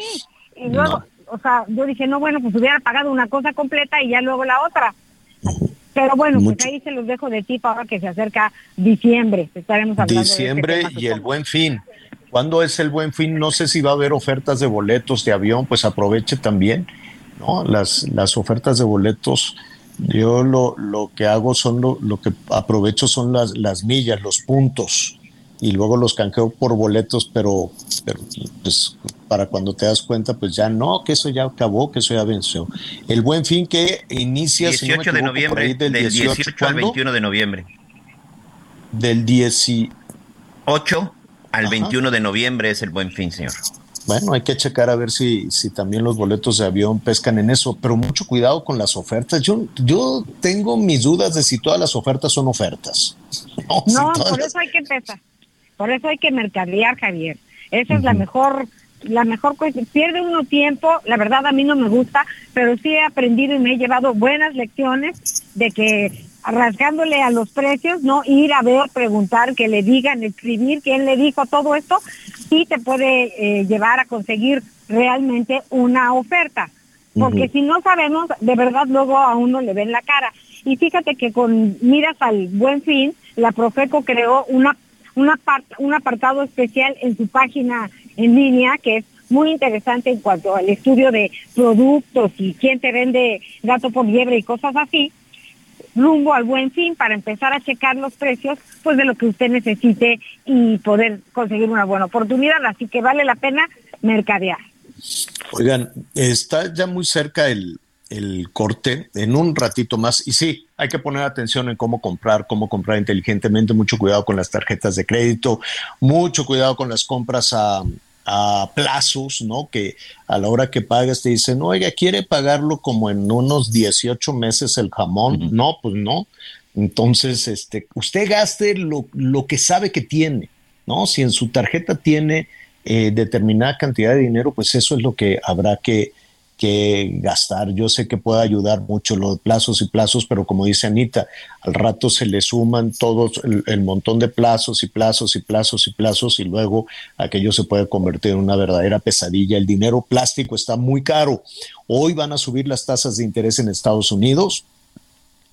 y luego, o sea, yo dije, no, bueno, pues hubiera pagado una cosa completa y ya luego la otra. Pero bueno, pues ahí se los dejo de ti ahora que se acerca diciembre. Estaremos hablando este Diciembre y el buen fin. ¿Cuándo es el buen fin? No sé si va a haber ofertas de boletos de avión, pues aproveche también, ¿no? Las, las ofertas de boletos, yo lo, lo que hago son lo, lo que aprovecho son las, las millas, los puntos, y luego los canjeo por boletos, pero, pero pues para cuando te das cuenta, pues ya no, que eso ya acabó, que eso ya venció. El buen fin que inicia 18 de noviembre, del 18, al 21 de noviembre. Del 18 al 21 de noviembre es el buen fin, señor. Bueno, hay que checar a ver si, si también los boletos de avión pescan en eso, pero mucho cuidado con las ofertas. Yo, yo tengo mis dudas de si todas las ofertas son ofertas. No, por eso hay que empezar. Por eso hay que mercadear, Javier. Esa es la mejor la mejor cosa. Pierde uno tiempo, la verdad a mí no me gusta, pero sí he aprendido y me he llevado buenas lecciones de que rasgándole a los precios, no ir a ver, preguntar, que le digan, escribir quién le dijo todo esto, sí te puede eh, llevar a conseguir realmente una oferta. Porque si no sabemos, de verdad luego a uno le ven la cara. Y fíjate que con miras al buen fin, la Profeco creó una, una un apartado especial en su página en línea que es muy interesante en cuanto al estudio de productos y quién te vende gato por liebre y cosas así rumbo al buen fin para empezar a checar los precios pues de lo que usted necesite y poder conseguir una buena oportunidad. Así que vale la pena mercadear. Oigan, está ya muy cerca el, el corte en un ratito más. Y sí, hay que poner atención en cómo comprar, cómo comprar inteligentemente, mucho cuidado con las tarjetas de crédito, mucho cuidado con las compras a, a plazos, ¿no? Que a la hora que pagas te dicen, oiga, ¿quiere pagarlo como en unos 18 meses el jamón? No, pues no. Entonces, este, usted gaste lo, lo, que sabe que tiene, ¿no? Si en su tarjeta tiene eh, determinada cantidad de dinero, pues eso es lo que habrá que, que gastar. Yo sé que puede ayudar mucho los plazos y plazos, pero como dice Anita, al rato se le suman todos el, montón de plazos y plazos y plazos y plazos y luego aquello se puede convertir en una verdadera pesadilla. El dinero plástico está muy caro. Hoy van a subir las tasas de interés en Estados Unidos.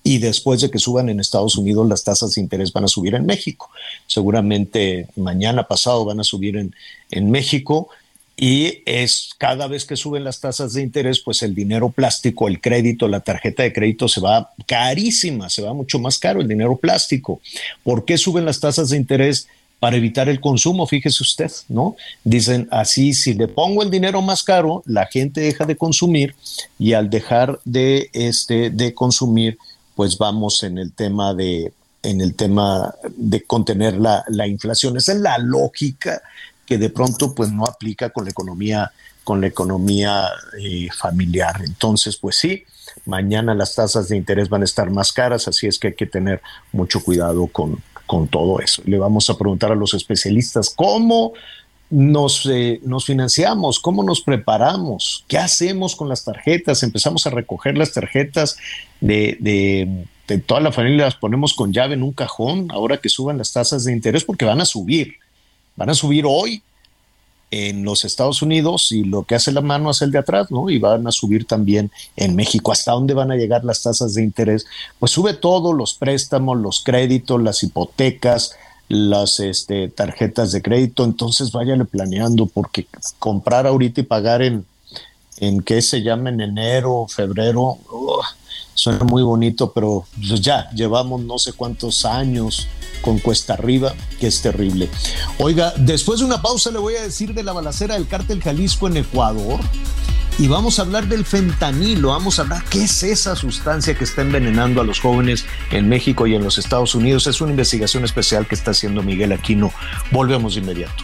Y después de que suban en Estados Unidos, las tasas de interés van a subir en México. Seguramente mañana pasado van a subir en, en México y es cada vez que suben las tasas de interés, pues el dinero plástico, el crédito, la tarjeta de crédito se va carísima, se va mucho más caro el dinero plástico. ¿Por qué suben las tasas de interés? Para evitar el consumo, fíjese usted, ¿no? Dicen así, si le pongo el dinero más caro, la gente deja de consumir y al dejar de, este, de consumir, pues vamos en el tema de, en el tema de contener la, la inflación. Esa es la lógica que de pronto pues no aplica con la economía con la economía eh, familiar. Entonces, pues sí, mañana las tasas de interés van a estar más caras, así es que hay que tener mucho cuidado con, con todo eso. Le vamos a preguntar a los especialistas cómo nos, eh, nos financiamos, cómo nos preparamos, qué hacemos con las tarjetas, empezamos a recoger las tarjetas de, de, de toda la familia, las ponemos con llave en un cajón ahora que suban las tasas de interés porque van a subir van a subir hoy en los Estados Unidos y lo que hace la mano hace el de atrás, ¿no? Y van a subir también en México. ¿Hasta dónde van a llegar las tasas de interés? Pues sube todo, los préstamos, los créditos, las hipotecas, las este, tarjetas de crédito. Entonces váyale planeando porque comprar ahorita y pagar en, en que se llama en enero, febrero. Suena muy bonito, pero pues ya llevamos no sé cuántos años con cuesta arriba, que es terrible. Oiga, después de una pausa le voy a decir de la balacera del cártel Jalisco en Ecuador y vamos a hablar del fentanilo, vamos a hablar qué es esa sustancia que está envenenando a los jóvenes en México y en los Estados Unidos. Es una investigación especial que está haciendo Miguel Aquino. Volvemos de inmediato.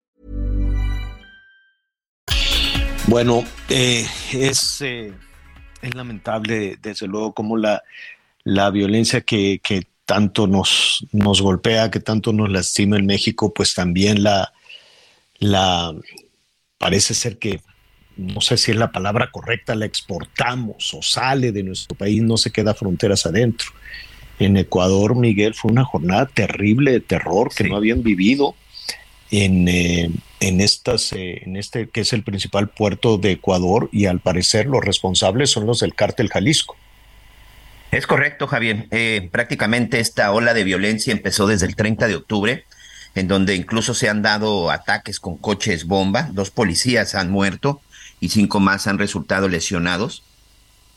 Bueno, eh, es, eh, es lamentable, desde luego, como la, la violencia que, que tanto nos, nos golpea, que tanto nos lastima en México, pues también la, la parece ser que no sé si es la palabra correcta, la exportamos o sale de nuestro país, no se queda fronteras adentro. En Ecuador, Miguel, fue una jornada terrible de terror que no habían vivido en, eh, en, estas, eh, en este que es el principal puerto de Ecuador y al parecer los responsables son los del cártel Jalisco. Es correcto, Javier. Eh, prácticamente esta ola de violencia empezó desde el 30 de octubre, en donde incluso se han dado ataques con coches bomba. Dos policías han muerto y cinco más han resultado lesionados,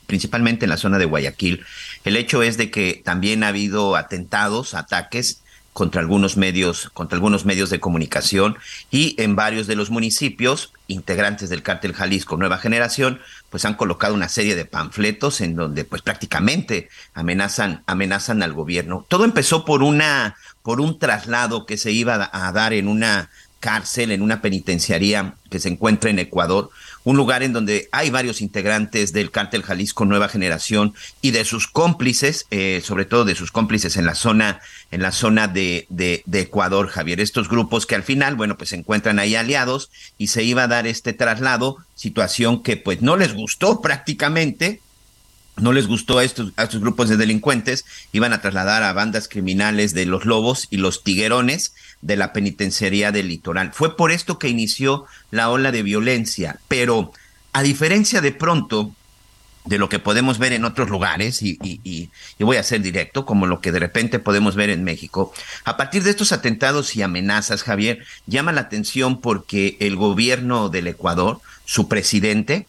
principalmente en la zona de Guayaquil. El hecho es de que también ha habido atentados, ataques contra algunos medios, contra algunos medios de comunicación y en varios de los municipios integrantes del cártel Jalisco Nueva Generación, pues han colocado una serie de panfletos en donde pues prácticamente amenazan amenazan al gobierno. Todo empezó por una por un traslado que se iba a dar en una cárcel, en una penitenciaría que se encuentra en Ecuador, un lugar en donde hay varios integrantes del cártel Jalisco Nueva Generación y de sus cómplices, eh, sobre todo de sus cómplices en la zona, en la zona de, de, de, Ecuador, Javier. Estos grupos que al final, bueno, pues se encuentran ahí aliados y se iba a dar este traslado, situación que pues no les gustó prácticamente, no les gustó a estos, a estos grupos de delincuentes, iban a trasladar a bandas criminales de los lobos y los tiguerones de la penitenciaría del litoral. Fue por esto que inició la ola de violencia, pero a diferencia de pronto de lo que podemos ver en otros lugares, y, y, y, voy a ser directo, como lo que de repente podemos ver en México, a partir de estos atentados y amenazas, Javier, llama la atención porque el gobierno del Ecuador, su presidente,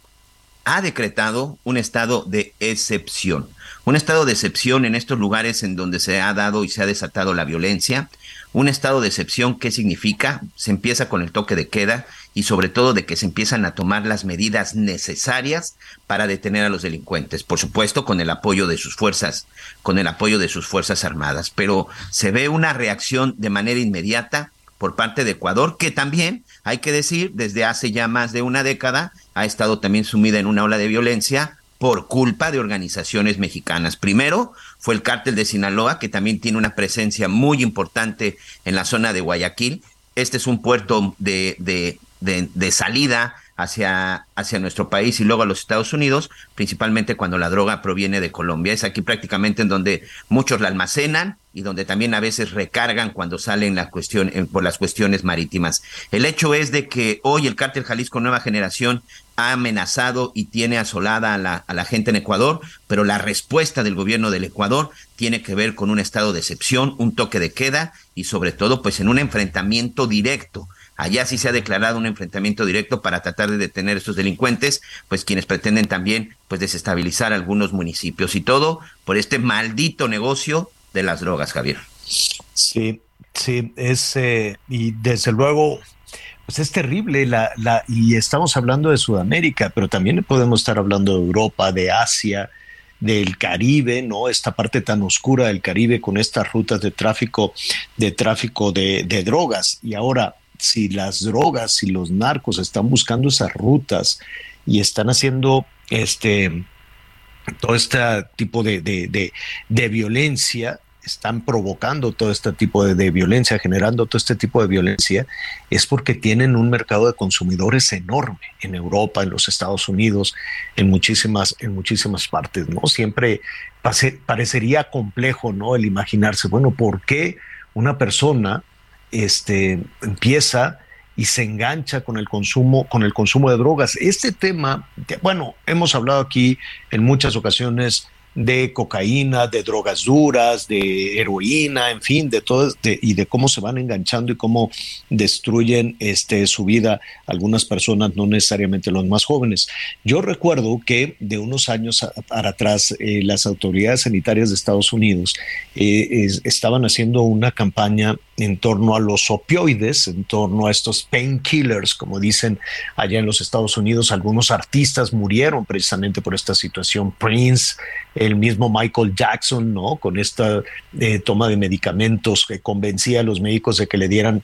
ha decretado un estado de excepción. Un estado de excepción en estos lugares en donde se ha dado y se ha desatado la violencia. Un estado de excepción, ¿qué significa? Se empieza con el toque de queda y sobre todo de que se empiezan a tomar las medidas necesarias para detener a los delincuentes. Por supuesto, con el apoyo de sus fuerzas, con el apoyo de sus fuerzas armadas. Pero se ve una reacción de manera inmediata por parte de Ecuador, que también, hay que decir, desde hace ya más de una década ha estado también sumida en una ola de violencia por culpa de organizaciones mexicanas. Primero fue el cártel de Sinaloa, que también tiene una presencia muy importante en la zona de Guayaquil. Este es un puerto de, de, de, de salida hacia, hacia nuestro país y luego a los Estados Unidos, principalmente cuando la droga proviene de Colombia. Es aquí prácticamente en donde muchos la almacenan y donde también a veces recargan cuando salen la cuestión, por las cuestiones marítimas. El hecho es de que hoy el cártel Jalisco Nueva Generación ha amenazado y tiene asolada a la, a la gente en Ecuador, pero la respuesta del gobierno del Ecuador tiene que ver con un estado de excepción, un toque de queda y sobre todo pues en un enfrentamiento directo Allá sí se ha declarado un enfrentamiento directo para tratar de detener a estos delincuentes, pues quienes pretenden también pues desestabilizar algunos municipios y todo por este maldito negocio de las drogas, Javier. Sí, sí, es eh, y desde luego pues es terrible la, la, y estamos hablando de Sudamérica, pero también podemos estar hablando de Europa, de Asia, del Caribe, ¿no? Esta parte tan oscura del Caribe con estas rutas de tráfico, de tráfico de, de drogas. Y ahora, si las drogas, si los narcos están buscando esas rutas y están haciendo este todo este tipo de, de, de, violencia, están provocando todo este tipo de, violencia, generando todo este tipo de violencia, es porque tienen un mercado de consumidores enorme en Europa, en los Estados Unidos, en muchísimas, en muchísimas partes, ¿no? Siempre parecería complejo, ¿no? El imaginarse, bueno, ¿por qué una persona este, empieza y se engancha con el consumo, con el consumo de drogas? Este tema, bueno, hemos hablado aquí en muchas ocasiones de cocaína, de drogas duras, de heroína, en fin, de todo, y de cómo se van enganchando y cómo destruyen este, su vida algunas personas, no necesariamente los más jóvenes. Yo recuerdo que de unos años para atrás eh, las autoridades sanitarias de Estados Unidos eh, estaban haciendo una campaña en torno a los opioides, en torno a estos painkillers, como dicen allá en los Estados Unidos. Algunos artistas murieron precisamente por esta situación. Prince, el mismo Michael Jackson, ¿no? Con esta eh, toma de medicamentos que convencía a los médicos de que le dieran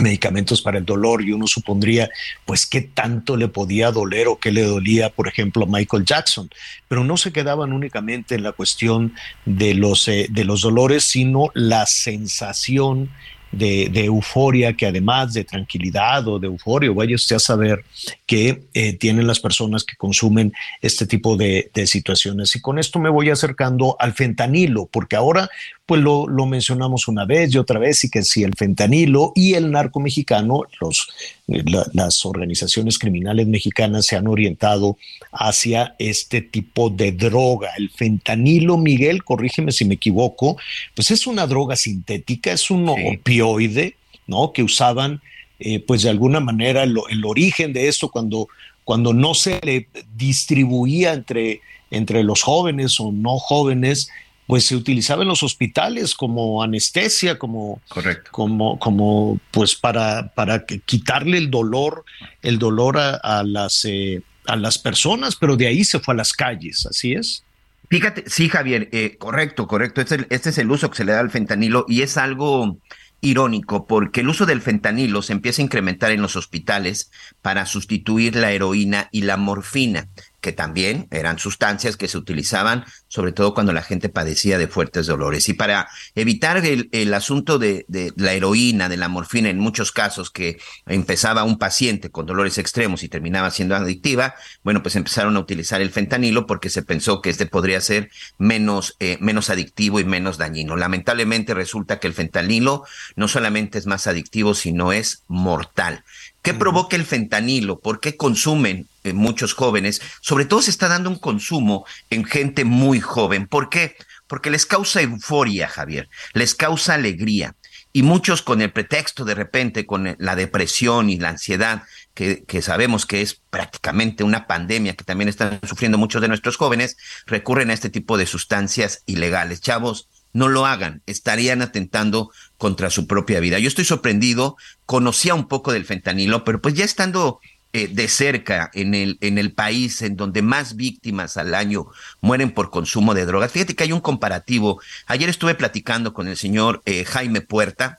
medicamentos para el dolor y uno supondría pues qué tanto le podía doler o qué le dolía por ejemplo a Michael Jackson pero no se quedaban únicamente en la cuestión de los eh, de los dolores sino la sensación de, euforia que además de tranquilidad o de euforia, vaya usted a saber que eh, tienen las personas que consumen este tipo de, de, situaciones. Y con esto me voy acercando al fentanilo, porque ahora pues lo, mencionamos una vez y otra vez, y que si el fentanilo y el narco mexicano, los, las organizaciones criminales mexicanas se han orientado hacia este tipo de droga. El fentanilo, Miguel, corrígeme si me equivoco, pues es una droga sintética, es un opioide, ¿no? Que usaban, eh, pues de alguna manera, el, el origen de esto cuando, cuando no se le distribuía entre entre los jóvenes o no jóvenes, pues se utilizaba en los hospitales como anestesia, como, Correcto. como, como pues para, para quitarle el dolor, el dolor a, las, eh, a las personas, pero de ahí se fue a las calles, así es. Fíjate, sí, Javier, eh, correcto, correcto. Este, este, es el uso que se le da al fentanilo y es algo irónico porque el uso del fentanilo se empieza a incrementar en los hospitales para sustituir la heroína y la morfina que también eran sustancias que se utilizaban sobre todo cuando la gente padecía de fuertes dolores. Y para evitar el, asunto de, de, la heroína, de la morfina, en muchos casos que empezaba un paciente con dolores extremos y terminaba siendo adictiva, bueno, pues empezaron a utilizar el fentanilo porque se pensó que este podría ser menos, eh, menos adictivo y menos dañino. Lamentablemente resulta que el fentanilo no solamente es más adictivo, sino es mortal. ¿Qué provoca el fentanilo? ¿Por qué consumen eh, muchos jóvenes? Sobre todo se está dando un consumo en gente muy joven. ¿Por qué? Porque les causa euforia, Javier, les causa alegría. Y muchos con el pretexto de repente, con la depresión y la ansiedad, que, que, sabemos que es prácticamente una pandemia que también están sufriendo muchos de nuestros jóvenes, recurren a este tipo de sustancias ilegales. Chavos, no lo hagan, estarían atentando contra su propia vida. Yo estoy sorprendido, conocía un poco del fentanilo, pero pues ya estando eh, de cerca en el, en el país en donde más víctimas al año mueren por consumo de drogas, fíjate que hay un comparativo. Ayer estuve platicando con el señor eh, Jaime Puerta.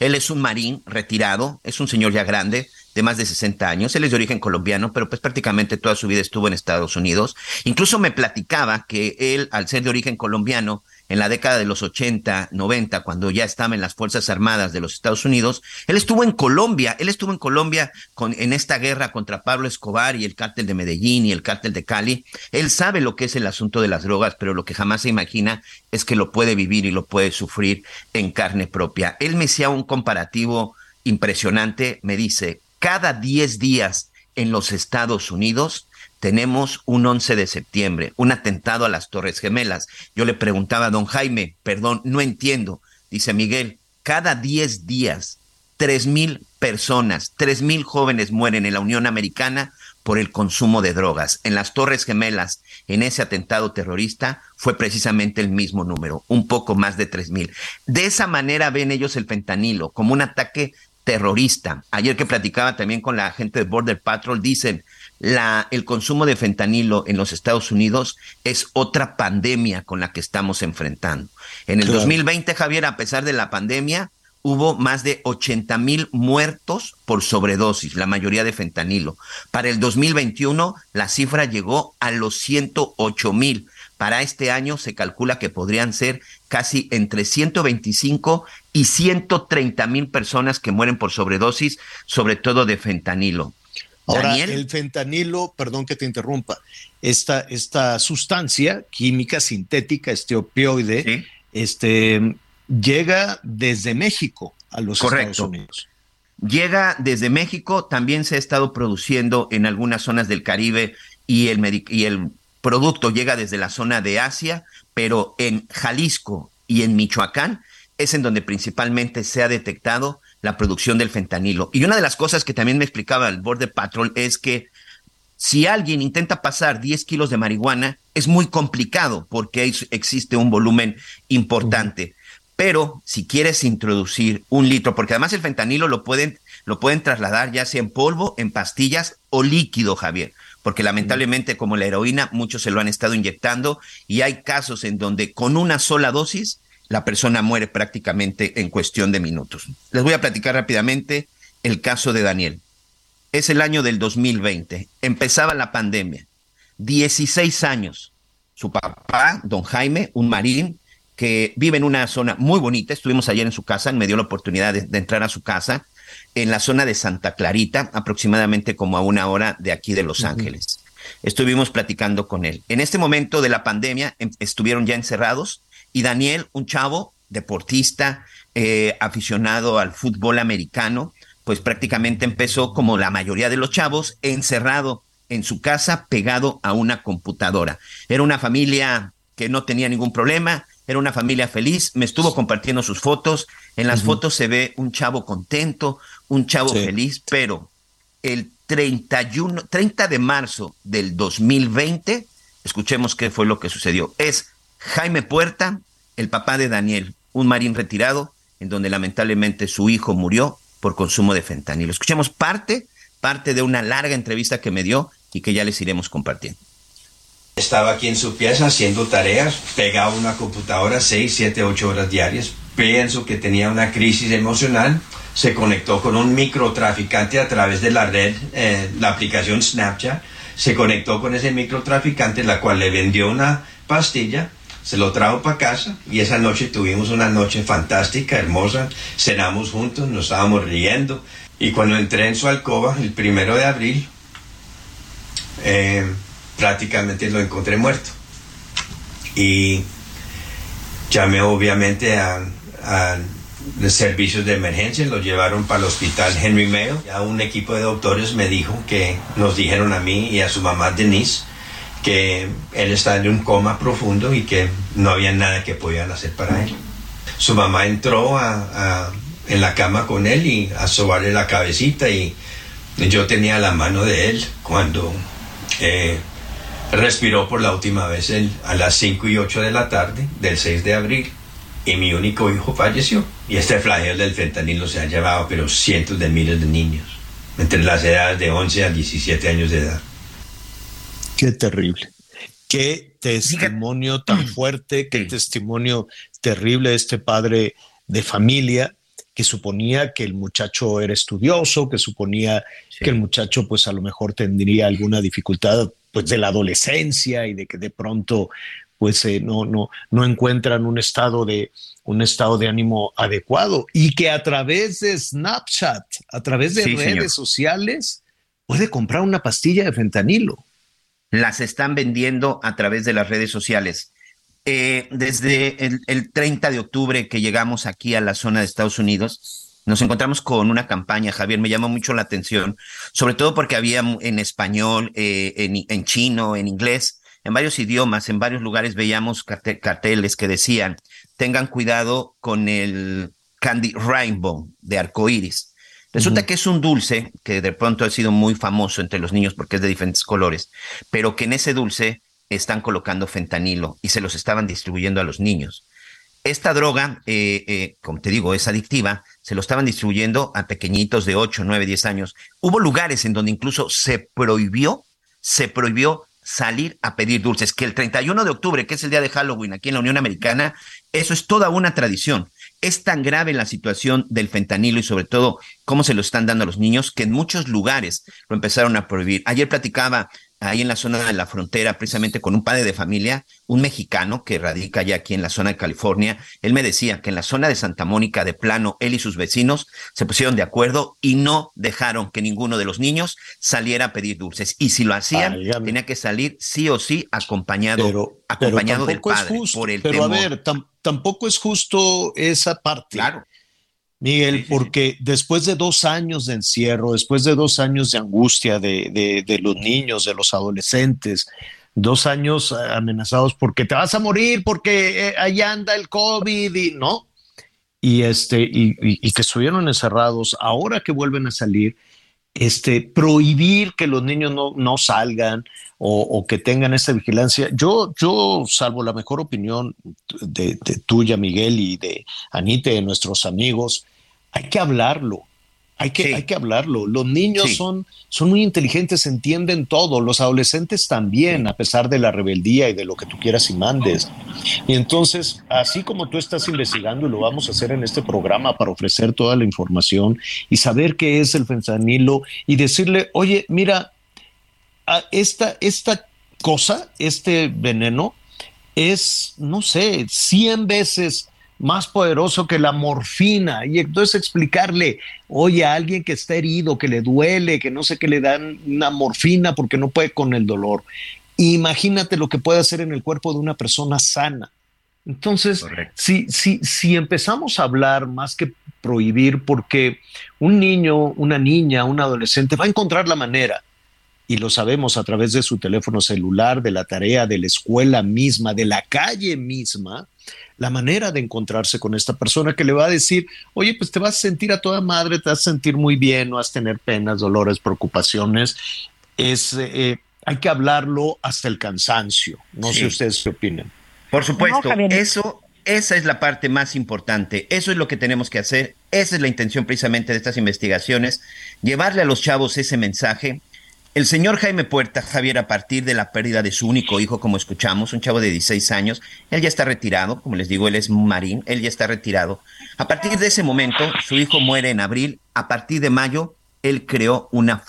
Él es un marín retirado, es un señor ya grande, de más de 60 años. Él es de origen colombiano, pero pues prácticamente toda su vida estuvo en Estados Unidos. Incluso me platicaba que él, al ser de origen colombiano, en la década de los 80, 90, cuando ya estaba en las Fuerzas Armadas de los Estados Unidos, él estuvo en Colombia, él estuvo en Colombia con, en esta guerra contra Pablo Escobar y el cártel de Medellín y el cártel de Cali. Él sabe lo que es el asunto de las drogas, pero lo que jamás se imagina es que lo puede vivir y lo puede sufrir en carne propia. Él me hacía un comparativo impresionante, me dice, cada 10 días en los Estados Unidos tenemos un 11 de septiembre, un atentado a las Torres Gemelas. Yo le preguntaba a don Jaime, perdón, no entiendo. Dice Miguel, cada 10 días tres mil personas, tres mil jóvenes mueren en la Unión Americana por el consumo de drogas. En las Torres Gemelas, en ese atentado terrorista, fue precisamente el mismo número, un poco más de tres mil. De esa manera ven ellos el fentanilo, como un ataque terrorista. Ayer que platicaba también con la gente de Border Patrol, dicen, la, el consumo de fentanilo en los Estados Unidos es otra pandemia con la que estamos enfrentando. En el 2020, Javier, a pesar de la pandemia, hubo más de 80 mil muertos por sobredosis, la mayoría de fentanilo. Para el 2021, la cifra llegó a los 108 mil. Para este año se calcula que podrían ser casi entre 125 y 130 mil personas que mueren por sobredosis, sobre todo de fentanilo. Ahora, el fentanilo, perdón que te interrumpa, esta, esta sustancia química sintética, este opioide, este, llega desde México a los Estados Unidos. Llega desde México, también se ha estado produciendo en algunas zonas del Caribe y el, y el producto llega desde la zona de Asia, pero en Jalisco y en Michoacán es en donde principalmente se ha detectado la producción del fentanilo. Y una de las cosas que también me explicaba el Border Patrol es que si alguien intenta pasar 10 kilos de marihuana, es muy complicado porque existe un volumen importante. Pero si quieres introducir un litro, porque además el fentanilo lo pueden, lo pueden trasladar ya sea en polvo, en pastillas o líquido, Javier. Porque lamentablemente, como la heroína, muchos se lo han estado inyectando y hay casos en donde con una sola dosis la persona muere prácticamente en cuestión de minutos. Les voy a platicar rápidamente el caso de Daniel. Es el año del 2020. Empezaba la pandemia. 16 años. Su papá, don Jaime, un marín, que vive en una zona muy bonita. Estuvimos ayer en su casa, me dio la oportunidad de, entrar a su casa, en la zona de Santa Clarita, aproximadamente como a una hora de aquí de Los Ángeles. Estuvimos platicando con él. En este momento de la pandemia em, estuvieron ya encerrados y Daniel, un chavo deportista, eh, aficionado al fútbol americano, pues prácticamente empezó como la mayoría de los chavos, encerrado en su casa, pegado a una computadora. Era una familia que no tenía ningún problema, era una familia feliz, me estuvo compartiendo sus fotos, en las fotos se ve un chavo contento, un chavo feliz, pero el 31, 30 de marzo del 2020, escuchemos qué fue lo que sucedió. Es Jaime Puerta, el papá de Daniel, un marín retirado, en donde lamentablemente su hijo murió por consumo de fentanilo. Escuchemos parte, parte de una larga entrevista que me dio y que ya les iremos compartiendo. Estaba aquí en su pieza haciendo tareas, pegado a una computadora 6, 7, 8 horas diarias. Pienso que tenía una crisis emocional. Se conectó con un microtraficante a través de la red, eh, la aplicación Snapchat. Se conectó con ese microtraficante, la cual le vendió una pastilla. Se lo trajo para casa y esa noche tuvimos una noche fantástica, hermosa. Cenamos juntos, nos estábamos riendo. Y cuando entré en su alcoba, el primero de abril, eh, prácticamente lo encontré muerto. Y llamé obviamente a, los servicios de emergencia, lo llevaron para el hospital Henry Mayo. Ya un equipo de doctores me dijo que nos dijeron a mí y a su mamá Denise que él estaba en un coma profundo y que no había nada que podían hacer para él. Su mamá entró en la cama con él y a sobarle la cabecita y yo tenía la mano de él cuando eh, respiró por la última vez a las 5 y 8 de la tarde del 6 de abril y mi único hijo falleció. Y este flagelo del fentanilo se ha llevado, pero cientos de miles de niños, entre las edades de 11 a 17 años de edad. Qué terrible. Qué testimonio tan fuerte, qué testimonio terrible de este padre de familia que suponía que el muchacho era estudioso, que suponía que el muchacho pues a lo mejor tendría alguna dificultad pues de la adolescencia y de que de pronto pues eh, no, no, no encuentran un estado de un estado de ánimo adecuado y que a través de Snapchat, a través de redes sociales, puede comprar una pastilla de fentanilo. Las están vendiendo a través de las redes sociales. Eh, desde el, el, 30 de octubre que llegamos aquí a la zona de Estados Unidos, nos encontramos con una campaña, Javier, me llama mucho la atención, sobre todo porque había en español, eh, en, chino, en inglés, en varios idiomas, en varios lugares veíamos carteles que decían, tengan cuidado con el Candy Rainbow de arcoíris. Resulta que es un dulce que de pronto ha sido muy famoso entre los niños porque es de diferentes colores, pero que en ese dulce están colocando fentanilo y se los estaban distribuyendo a los niños. Esta droga, eh, eh, como te digo, es adictiva, se lo estaban distribuyendo a pequeñitos de 8, 9, 10 años. Hubo lugares en donde incluso se prohibió, se prohibió salir a pedir dulces, que el 31 de octubre, que es el día de Halloween aquí en la Unión Americana, eso es toda una tradición. Es tan grave la situación del fentanilo y sobre todo cómo se lo están dando a los niños que en muchos lugares lo empezaron a prohibir. Ayer platicaba ahí en la zona de la frontera, precisamente con un padre de familia, un mexicano que radica ya aquí en la zona de California. Él me decía que en la zona de Santa Mónica, de plano, él y sus vecinos se pusieron de acuerdo y no dejaron que ninguno de los niños saliera a pedir dulces. Y si lo hacían, tenía que salir sí o sí acompañado, acompañado del padre. por el pero a ver, tampoco es justo esa parte. Claro. Miguel, porque después de dos años de encierro, después de dos años de angustia de, de, los niños, de los adolescentes, dos años amenazados porque te vas a morir, porque eh, allá anda el COVID y no, y este, y, y, que estuvieron encerrados, ahora que vuelven a salir, este, prohibir que los niños no, no salgan o, o, que tengan esta vigilancia. Yo, yo, salvo la mejor opinión de, de tuya, Miguel, y de Anita, de nuestros amigos, hay que hablarlo. Hay que, hay que hablarlo. Los niños son, son muy inteligentes, entienden todo. Los adolescentes también, a pesar de la rebeldía y de lo que tú quieras y mandes. Y entonces, así como tú estás investigando, y lo vamos a hacer en este programa para ofrecer toda la información y saber qué es el fentanilo y decirle, oye, mira, esta, esta cosa, este veneno, es, no sé, 100 veces más poderoso que la morfina. Y entonces explicarle, oye, a alguien que está herido, que le duele, que no sé qué le dan una morfina porque no puede con el dolor. Imagínate lo que puede hacer en el cuerpo de una persona sana. Entonces, si, si, si empezamos a hablar más que prohibir, porque un niño, una niña, un adolescente va a encontrar la manera, y lo sabemos a través de su teléfono celular, de la tarea, de la escuela misma, de la calle misma, la manera de encontrarse con esta persona que le va a decir, oye, pues te vas a sentir a toda madre, te vas a sentir muy bien, no vas a tener penas, dolores, preocupaciones. Es, eh, hay que hablarlo hasta el cansancio. No sé ustedes qué opinan. Por supuesto, eso, esa es la parte más importante. Eso es lo que tenemos que hacer. Esa es la intención precisamente de estas investigaciones, llevarle a los chavos ese mensaje el señor Jaime Puerta, Javier, a partir de la pérdida de su único hijo, como escuchamos, un chavo de 16 años, él ya está retirado, como les digo, él es marín, él ya está retirado. A partir de ese momento, su hijo muere en abril, a partir de mayo, él creó una,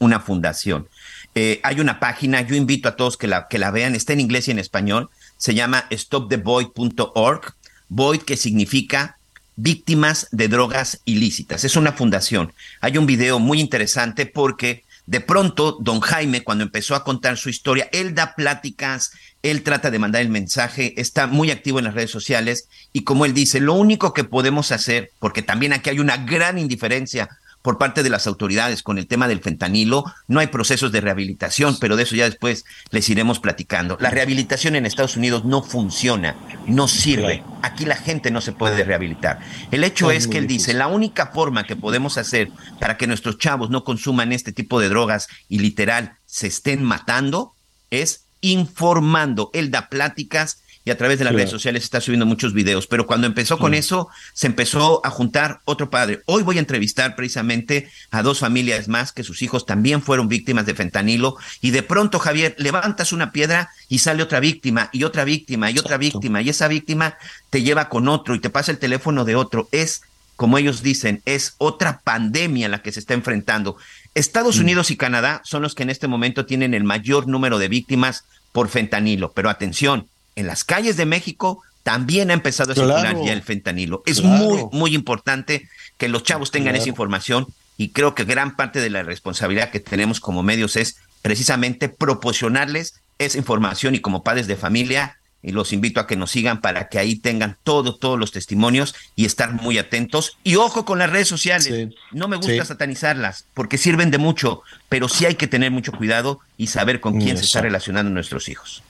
una fundación. Eh, hay una página, yo invito a todos que la, que la vean, está en inglés y en español, se llama stoptheboy.org, Void que significa víctimas de drogas ilícitas. Es una fundación. Hay un video muy interesante porque de pronto, don Jaime, cuando empezó a contar su historia, él da pláticas, él trata de mandar el mensaje, está muy activo en las redes sociales y como él dice, lo único que podemos hacer, porque también aquí hay una gran indiferencia por parte de las autoridades con el tema del fentanilo. No hay procesos de rehabilitación, pero de eso ya después les iremos platicando. La rehabilitación en Estados Unidos no funciona, no sirve. Aquí la gente no se puede rehabilitar. El hecho es, que él dice, la única forma que podemos hacer para que nuestros chavos no consuman este tipo de drogas y literal se estén matando es informando. Él da pláticas y a través de las redes sociales está subiendo muchos videos. Pero cuando empezó con eso, se empezó a juntar otro padre. Hoy voy a entrevistar precisamente a dos familias más que sus hijos también fueron víctimas de fentanilo. Y de pronto, Javier, levantas una piedra y sale otra víctima y otra víctima y otra víctima. Y esa víctima te lleva con otro y te pasa el teléfono de otro. Es, como ellos dicen, es otra pandemia la que se está enfrentando. Estados mm. Unidos y Canadá son los que en este momento tienen el mayor número de víctimas por fentanilo. Pero atención, en las calles de México también ha empezado a circular ya el fentanilo. Es muy, muy importante que los chavos tengan esa información y creo que gran parte de la responsabilidad que tenemos como medios es precisamente proporcionarles esa información y como padres de familia y los invito a que nos sigan para que ahí tengan todos, todos los testimonios y estar muy atentos. Y ojo con las redes sociales. No me gusta satanizarlas porque sirven de mucho, pero sí hay que tener mucho cuidado y saber con quién se está relacionando nuestros hijos.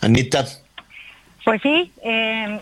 Anita. Pues sí, eh,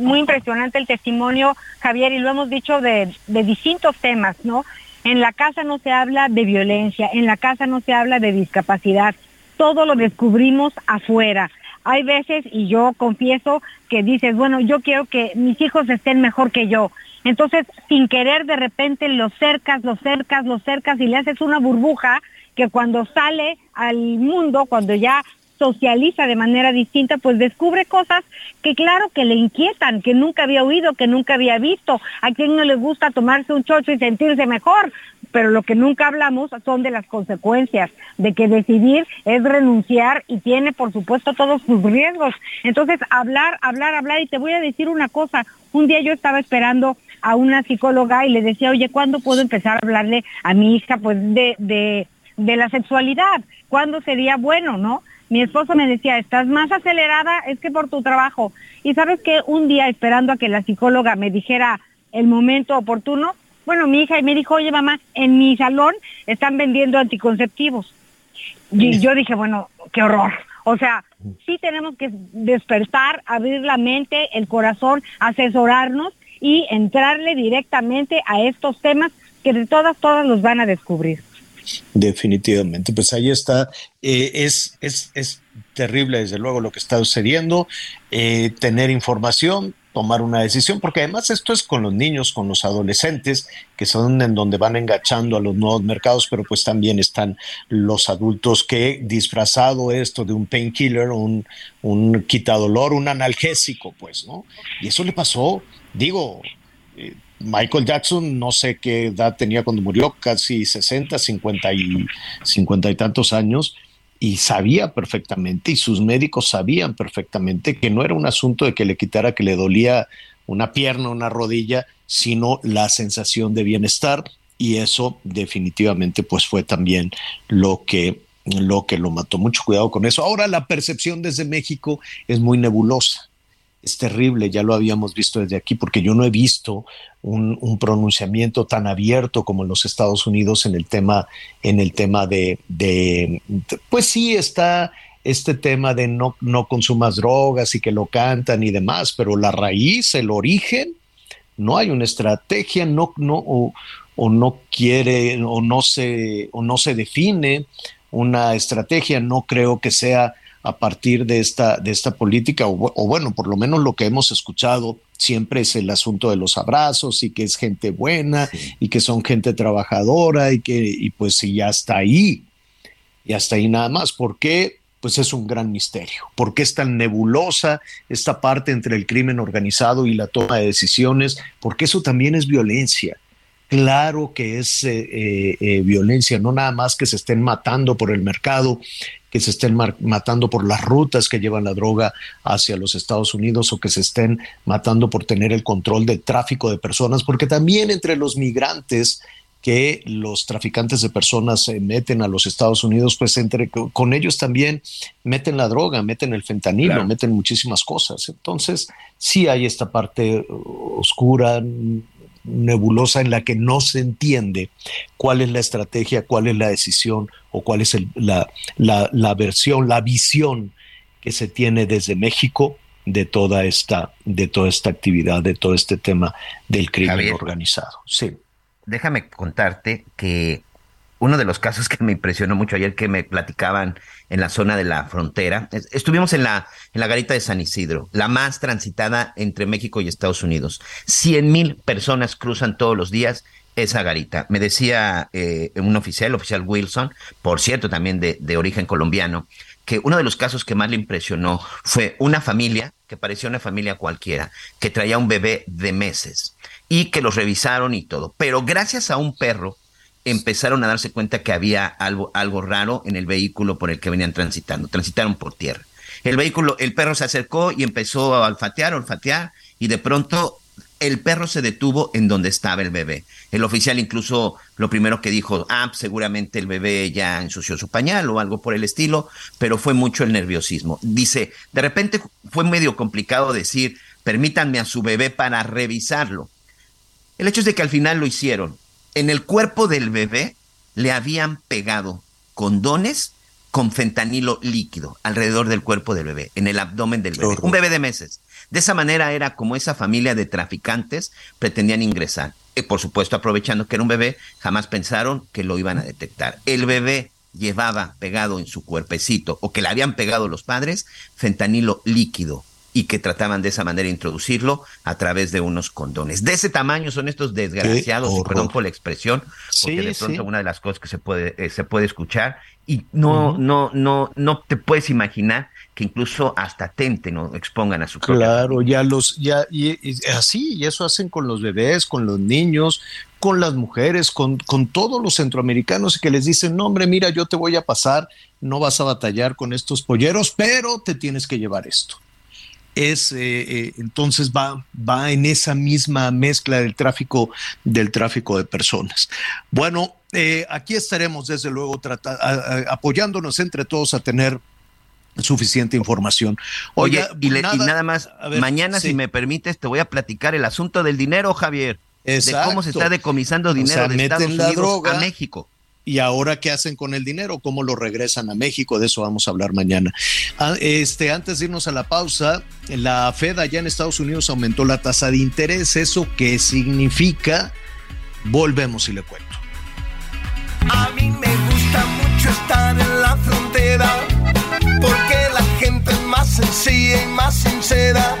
muy impresionante el testimonio, Javier, y lo hemos dicho de, distintos temas, ¿no? En la casa no se habla de violencia, en la casa no se habla de discapacidad, todo lo descubrimos afuera. Hay veces, y yo confieso, que dices, bueno, yo quiero que mis hijos estén mejor que yo. Entonces, sin querer, de repente los cercas, los cercas, los cercas y le haces una burbuja que cuando sale al mundo, cuando ya socializa de manera distinta, pues descubre cosas que claro que le inquietan, que nunca había oído, que nunca había visto. A quien no le gusta tomarse un chocho y sentirse mejor, pero lo que nunca hablamos son de las consecuencias, de que decidir es renunciar y tiene por supuesto todos sus riesgos. Entonces, hablar, hablar, hablar, y te voy a decir una cosa, un día yo estaba esperando a una psicóloga y le decía, oye, ¿cuándo puedo empezar a hablarle a mi hija pues de, de, de la sexualidad? ¿Cuándo sería bueno, no? Mi esposo me decía, estás más acelerada, es que por tu trabajo. Y sabes que un día esperando a que la psicóloga me dijera el momento oportuno, bueno, mi hija me dijo, oye mamá, en mi salón están vendiendo anticonceptivos. Y yo dije, bueno, qué horror. O sea, sí tenemos que despertar, abrir la mente, el corazón, asesorarnos y entrarle directamente a estos temas que de todas, todas los van a descubrir. Definitivamente, pues ahí está. Eh, es, es, es, terrible, desde luego, lo que está sucediendo. Eh, tener información, tomar una decisión, porque además esto es con los niños, con los adolescentes, que son en donde van engachando a los nuevos mercados, pero pues también están los adultos que disfrazado esto de un painkiller, un, un quitadolor, un analgésico, pues, ¿no? Y eso le pasó, digo, eh, Michael Jackson, no sé qué edad tenía cuando murió, casi 60, 50 y, 50 y tantos años, y sabía perfectamente, y sus médicos sabían perfectamente que no era un asunto de que le quitara que le dolía una pierna, una rodilla, sino la sensación de bienestar, y eso definitivamente pues fue también lo que lo que lo mató. Mucho cuidado con eso. Ahora la percepción desde México es muy nebulosa es terrible, ya lo habíamos visto desde aquí, porque yo no he visto un, pronunciamiento tan abierto como en los Estados Unidos en el tema, en el tema de, pues sí está este tema de no, no consumas drogas y que lo cantan y demás, pero la raíz, el origen, no hay una estrategia, no, no, o, no quiere, o no se, o no se define una estrategia, no creo que sea a partir de esta, de esta política, o, bueno, por lo menos lo que hemos escuchado siempre es el asunto de los abrazos y que es gente buena y que son gente trabajadora y que, y pues y ya está ahí, y hasta ahí nada más. ¿Por qué? Pues es un gran misterio. ¿Por qué es tan nebulosa esta parte entre el crimen organizado y la toma de decisiones? Porque eso también es violencia claro que es eh, eh, eh, violencia, no nada más que se estén matando por el mercado, que se estén matando por las rutas que llevan la droga hacia los Estados Unidos o que se estén matando por tener el control del tráfico de personas, porque también entre los migrantes que los traficantes de personas se meten a los Estados Unidos, pues entre con ellos también meten la droga, meten el fentanilo, meten muchísimas cosas. Entonces, sí hay esta parte oscura, nebulosa en la que no se entiende cuál es la estrategia, cuál es la decisión o cuál es la, la, versión, la visión que se tiene desde México de toda esta, de toda esta actividad, de todo este tema del crimen organizado. Sí. Déjame contarte que uno de los casos que me impresionó mucho ayer que me platicaban en la zona de la frontera, estuvimos en la, en la garita de San Isidro, la más transitada entre México y Estados Unidos. Cien mil personas cruzan todos los días esa garita. Me decía eh, un oficial, el oficial Wilson, por cierto, también de, de origen colombiano, que uno de los casos que más le impresionó fue una familia, que parecía una familia cualquiera, que traía un bebé de meses y que los revisaron y todo. Pero gracias a un perro empezaron a darse cuenta que había algo, algo raro en el vehículo por el que venían transitando. Transitaron por tierra. El vehículo, el perro se acercó y empezó a olfatear, olfatear, y de pronto el perro se detuvo en donde estaba el bebé. El oficial incluso lo primero que dijo, ah, seguramente el bebé ya ensució su pañal o algo por el estilo, pero fue mucho el nerviosismo. Dice, de repente fue medio complicado decir, permítanme a su bebé para revisarlo. El hecho es de que al final lo hicieron en el cuerpo del bebé le habían pegado condones con fentanilo líquido alrededor del cuerpo del bebé, en el abdomen del bebé. Un bebé de meses. De esa manera era como esa familia de traficantes pretendían ingresar. Y por supuesto, aprovechando que era un bebé, jamás pensaron que lo iban a detectar. El bebé llevaba pegado en su cuerpecito o que le habían pegado los padres fentanilo líquido y que trataban de esa manera introducirlo a través de unos condones. De ese tamaño son estos desgraciados, perdón por la expresión, porque de pronto una de las cosas que se puede, eh, se puede escuchar y no, no, no, no te puedes imaginar que incluso hasta tente no expongan a su Claro, ya los, ya, y, así, y eso hacen con los bebés, con los niños, con las mujeres, con, con todos los centroamericanos que les dicen, no, hombre, mira, yo te voy a pasar, no vas a batallar con estos polleros, pero te tienes que llevar esto es eh, eh, entonces va, va en esa misma mezcla del tráfico, del tráfico de personas. Bueno, eh, aquí estaremos desde luego apoyándonos entre todos a tener suficiente información. Oye, y, nada, más, mañana, si me permites, te voy a platicar el asunto del dinero, Javier. De cómo se está decomisando dinero de Estados Unidos a México y ahora qué hacen con el dinero, cómo lo regresan a México, de eso vamos a hablar mañana. Ah, este, antes de irnos a la pausa, la Fed allá en Estados Unidos aumentó la tasa de interés, ¿eso qué significa? Volvemos y le cuento. A mí me gusta mucho estar en la frontera, porque la gente es más sencilla y más sincera.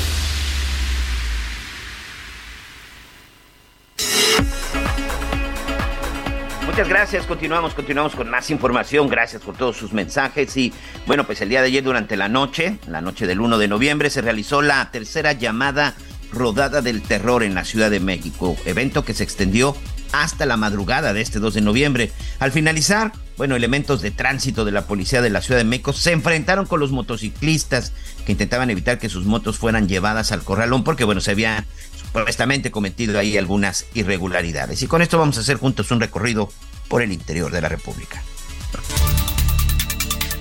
Muchas gracias, continuamos, continuamos con más información, gracias por todos sus mensajes. Y bueno, pues el día de ayer durante la noche, la noche del 1 de noviembre, se realizó la tercera llamada rodada del terror en la Ciudad de México, evento que se extendió hasta la madrugada de este 2 de noviembre. Al finalizar, bueno, elementos de tránsito de la policía de la Ciudad de México se enfrentaron con los motociclistas que intentaban evitar que sus motos fueran llevadas al corralón porque, bueno, se había supuestamente cometido ahí algunas irregularidades. Y con esto vamos a hacer juntos un recorrido por el interior de la República.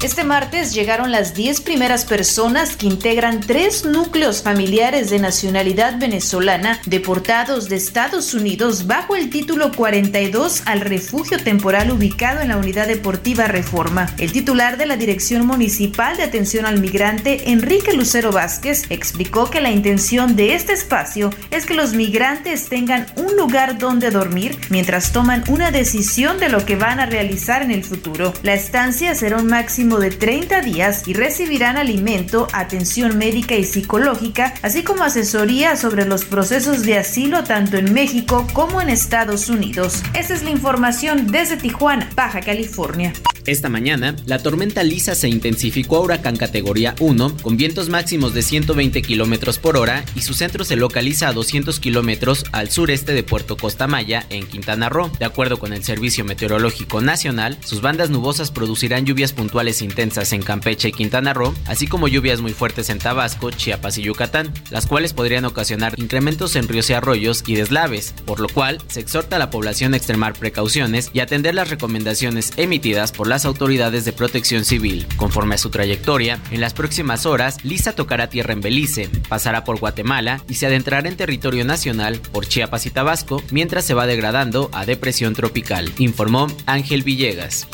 Este martes llegaron las 10 primeras personas que integran tres núcleos familiares de nacionalidad venezolana deportados de Estados Unidos bajo el título 42 al refugio temporal ubicado en la unidad deportiva Reforma. El titular de la Dirección Municipal de Atención al Migrante, Enrique Lucero Vázquez, explicó que la intención de este espacio es que los migrantes tengan un lugar donde dormir mientras toman una decisión de lo que van a realizar en el futuro. La estancia será un máximo de 30 días y recibirán alimento, atención médica y psicológica, así como asesoría sobre los procesos de asilo tanto en México como en Estados Unidos. Esa es la información desde Tijuana, Baja California. Esta mañana, la tormenta Lisa se intensificó a huracán categoría 1 con vientos máximos de 120 kilómetros por hora y su centro se localiza a 200 kilómetros al sureste de Puerto Costa Maya, en Quintana Roo. De acuerdo con el Servicio Meteorológico Nacional, sus bandas nubosas producirán lluvias puntuales intensas en Campeche y Quintana Roo, así como lluvias muy fuertes en Tabasco, Chiapas y Yucatán, las cuales podrían ocasionar incrementos en ríos y arroyos y deslaves, por lo cual se exhorta a la población a extremar precauciones y atender las recomendaciones emitidas por las autoridades de protección civil. Conforme a su trayectoria, en las próximas horas, Lisa tocará tierra en Belice, pasará por Guatemala y se adentrará en territorio nacional por Chiapas y Tabasco, mientras se va degradando a depresión tropical, informó Ángel Villegas.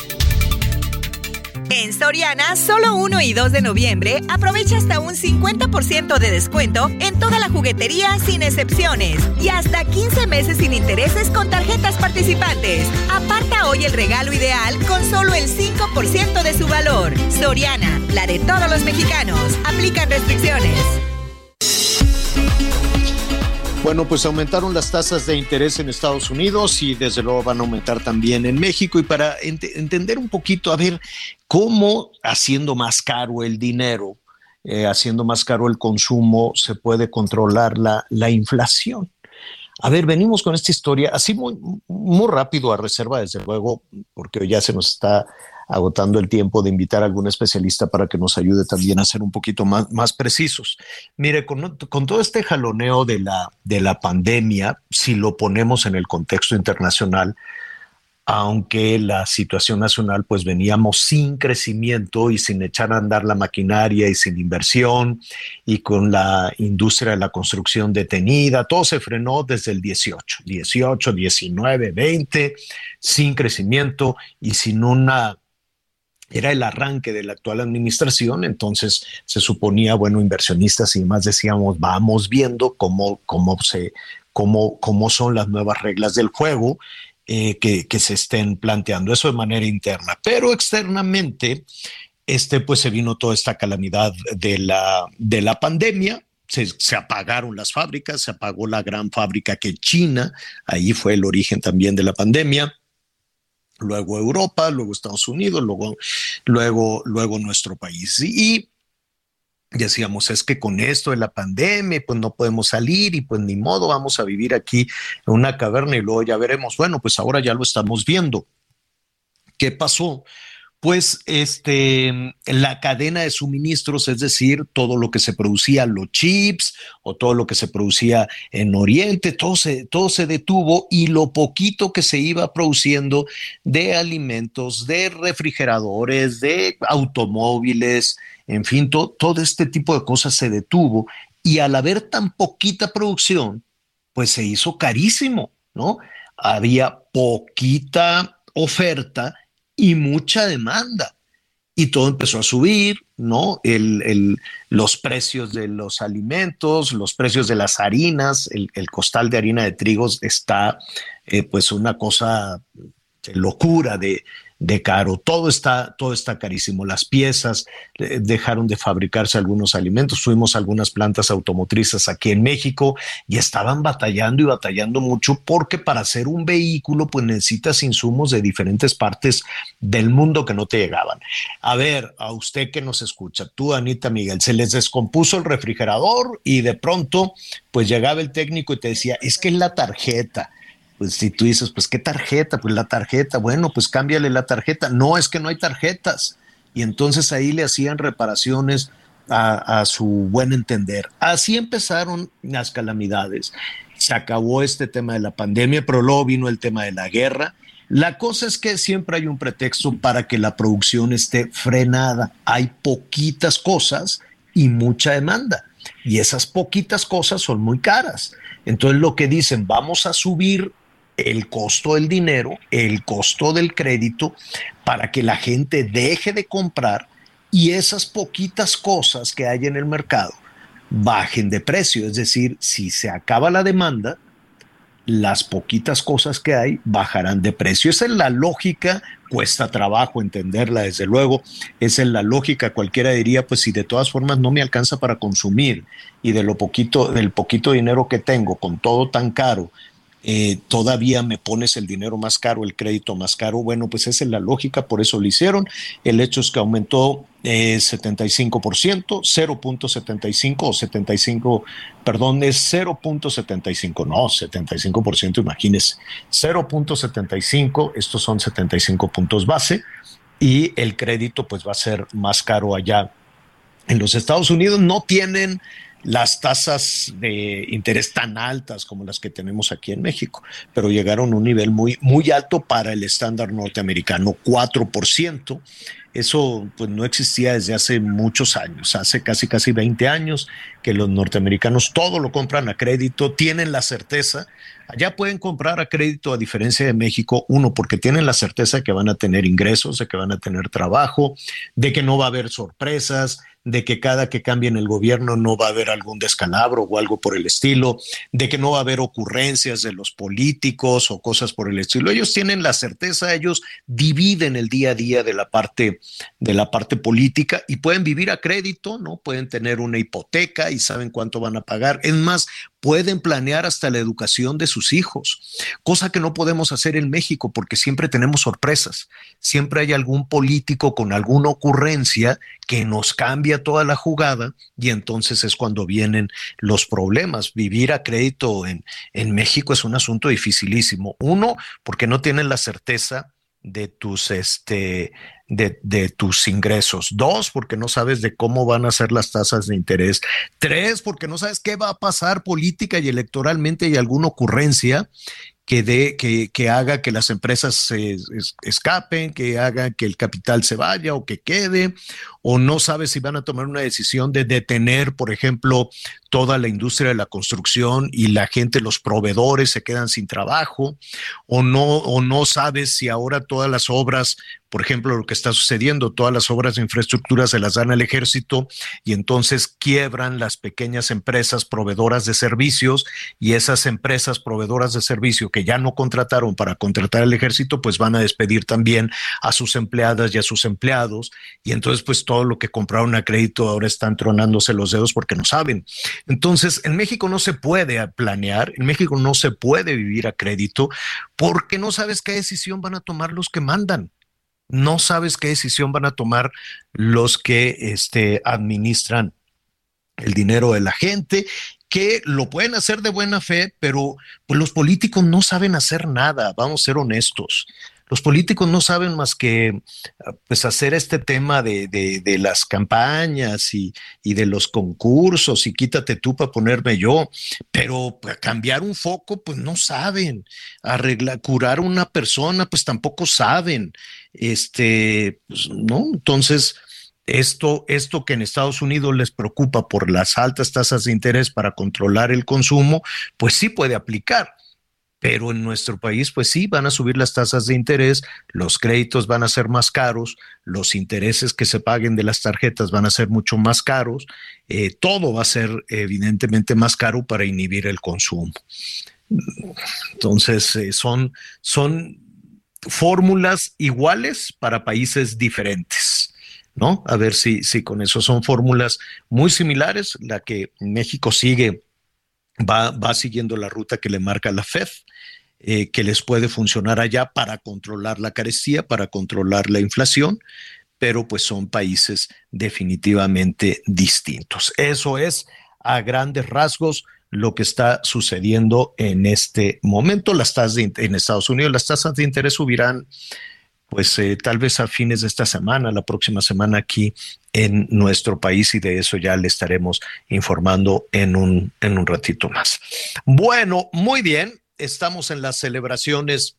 En Soriana, solo 1 y 2 de noviembre, aprovecha hasta un 50% de descuento en toda la juguetería sin excepciones y hasta 15 meses sin intereses con tarjetas participantes. Aparta hoy el regalo ideal con solo el 5% de su valor. Soriana, la de todos los mexicanos. Aplican restricciones. Bueno, pues aumentaron las tasas de interés en Estados Unidos y desde luego van a aumentar también en México. Y para entender un poquito, a ver, cómo haciendo más caro el dinero, eh, haciendo más caro el consumo, se puede controlar la, la inflación. A ver, venimos con esta historia así muy, muy rápido a reserva, desde luego, porque ya se nos está agotando el tiempo de invitar a algún especialista para que nos ayude también a ser un poquito más, más precisos. Mire, con, con, todo este jaloneo de la, de la pandemia, si lo ponemos en el contexto internacional, aunque la situación nacional pues veníamos sin crecimiento y sin echar a andar la maquinaria y sin inversión y con la industria de la construcción detenida, todo se frenó desde el 18, 18, 19, 20, sin crecimiento y sin una era el arranque de la actual administración, entonces se suponía, bueno, inversionistas y demás decíamos, vamos viendo cómo, cómo, se, cómo, cómo son las nuevas reglas del juego eh, que, que, se estén planteando, eso de manera interna, pero externamente, este, pues se vino toda esta calamidad de la, de la pandemia, se, se, apagaron las fábricas, se apagó la gran fábrica que China, ahí fue el origen también de la pandemia, luego Europa, luego Estados Unidos, luego, luego, luego nuestro país. Y decíamos, es que con esto de la pandemia, pues no podemos salir y pues ni modo, vamos a vivir aquí en una caverna y luego ya veremos. Bueno, pues ahora ya lo estamos viendo. ¿Qué pasó? Pues este, la cadena de suministros, es decir, todo lo que se producía, los chips o todo lo que se producía en Oriente, todo se, todo se detuvo y lo poquito que se iba produciendo de alimentos, de refrigeradores, de automóviles, en fin, todo este tipo de cosas se detuvo y al haber tan poquita producción, pues se hizo carísimo, ¿no? Había poquita oferta y mucha demanda. Y todo empezó a subir, ¿no? El, los precios de los alimentos, los precios de las harinas, el, costal de harina de trigos está, eh, pues, una cosa de locura de, de caro. Todo está, todo está carísimo. Las piezas eh, dejaron de fabricarse algunos alimentos. Fuimos a algunas plantas automotrices aquí en México y estaban batallando y batallando mucho porque para hacer un vehículo pues necesitas insumos de diferentes partes del mundo que no te llegaban. A ver, a usted que nos escucha, tú Anita Miguel, se les descompuso el refrigerador y de pronto pues llegaba el técnico y te decía, es que es la tarjeta pues si tú dices, pues qué tarjeta, pues la tarjeta, bueno, pues cámbiale la tarjeta. No, es que no hay tarjetas. Y entonces ahí le hacían reparaciones a, su buen entender. Así empezaron las calamidades. Se acabó este tema de la pandemia, pero luego vino el tema de la guerra. La cosa es que siempre hay un pretexto para que la producción esté frenada. Hay poquitas cosas y mucha demanda. Y esas poquitas cosas son muy caras. Entonces lo que dicen, vamos a subir el costo del dinero, el costo del crédito, para que la gente deje de comprar y esas poquitas cosas que hay en el mercado bajen de precio. Es decir, si se acaba la demanda, las poquitas cosas que hay bajarán de precio. Esa es la lógica, cuesta trabajo entenderla desde luego, esa es la lógica, cualquiera diría, pues si de todas formas no me alcanza para consumir y de lo poquito, del poquito dinero que tengo, con todo tan caro, eh, todavía me pones el dinero más caro, el crédito más caro. Bueno, pues esa es la lógica, por eso lo hicieron. El hecho es que aumentó eh, 75%, 0.75 o 75, perdón, es 0.75, no, 75%, imagínese, 0.75, estos son 75 puntos base y el crédito pues va a ser más caro allá. En los Estados Unidos no tienen las tasas de interés tan altas como las que tenemos aquí en México, pero llegaron a un nivel muy, muy alto para el estándar norteamericano, 4%. Eso pues no existía desde hace muchos años, hace casi casi 20 años que los norteamericanos todo lo compran a crédito, tienen la certeza, allá pueden comprar a crédito a diferencia de México, uno porque tienen la certeza de que van a tener ingresos, de que van a tener trabajo, de que no va a haber sorpresas, de que cada que cambien el gobierno no va a haber algún descalabro o algo por el estilo, de que no va a haber ocurrencias de los políticos o cosas por el estilo. Ellos tienen la certeza, ellos dividen el día a día de la parte de la parte política y pueden vivir a crédito, ¿no? Pueden tener una hipoteca y saben cuánto van a pagar. Es más, pueden planear hasta la educación de sus hijos, cosa que no podemos hacer en México porque siempre tenemos sorpresas, siempre hay algún político con alguna ocurrencia que nos cambia toda la jugada y entonces es cuando vienen los problemas. Vivir a crédito en, en México es un asunto dificilísimo. Uno, porque no tienen la certeza de tus, este, de, de, tus ingresos. Dos, porque no sabes de cómo van a ser las tasas de interés. Tres, porque no sabes qué va a pasar política y electoralmente y alguna ocurrencia que, que, que haga que las empresas se escapen, que haga que el capital se vaya o que quede, o no sabes si van a tomar una decisión de detener, por ejemplo, toda la industria de la construcción y la gente, los proveedores se quedan sin trabajo, o no, o no sabes si ahora todas las obras, por ejemplo, lo que está sucediendo, todas las obras de infraestructura se las dan al ejército y entonces quiebran las pequeñas empresas proveedoras de servicios y esas empresas proveedoras de servicio que ya no contrataron para contratar al ejército, pues van a despedir también a sus empleadas y a sus empleados. Y entonces pues todo lo que compraron a crédito ahora están tronándose los dedos porque no saben. Entonces, en México no se puede planear, en México no se puede vivir a crédito porque no sabes qué decisión van a tomar los que mandan. No sabes qué decisión van a tomar los que este, administran el dinero de la gente, que lo pueden hacer de buena fe, pero pues los políticos no saben hacer nada, vamos a ser honestos los políticos no saben más que pues hacer este tema de, de, las campañas y, y, de los concursos y quítate tú para ponerme yo, pero cambiar un foco pues no saben, arreglar, curar una persona pues tampoco saben, este, pues, ¿no? Entonces, esto, esto que en Estados Unidos les preocupa por las altas tasas de interés para controlar el consumo, pues sí puede aplicar pero en nuestro país pues sí van a subir las tasas de interés, los créditos van a ser más caros, los intereses que se paguen de las tarjetas van a ser mucho más caros, eh, todo va a ser evidentemente más caro para inhibir el consumo. Entonces eh, son, son fórmulas iguales para países diferentes. ¿No? A ver si, si con eso son fórmulas muy similares. La que México sigue va, siguiendo la ruta que le marca la FED, eh, que les puede funcionar allá para controlar la carestía, para controlar la inflación, pero pues son países definitivamente distintos. Eso es a grandes rasgos lo que está sucediendo en este momento. Las tasas de, en Estados Unidos, las tasas de interés subirán pues eh, tal vez a fines de esta semana, la próxima semana aquí en nuestro país y de eso ya le estaremos informando en un, en un ratito más. Bueno, muy bien, estamos en las celebraciones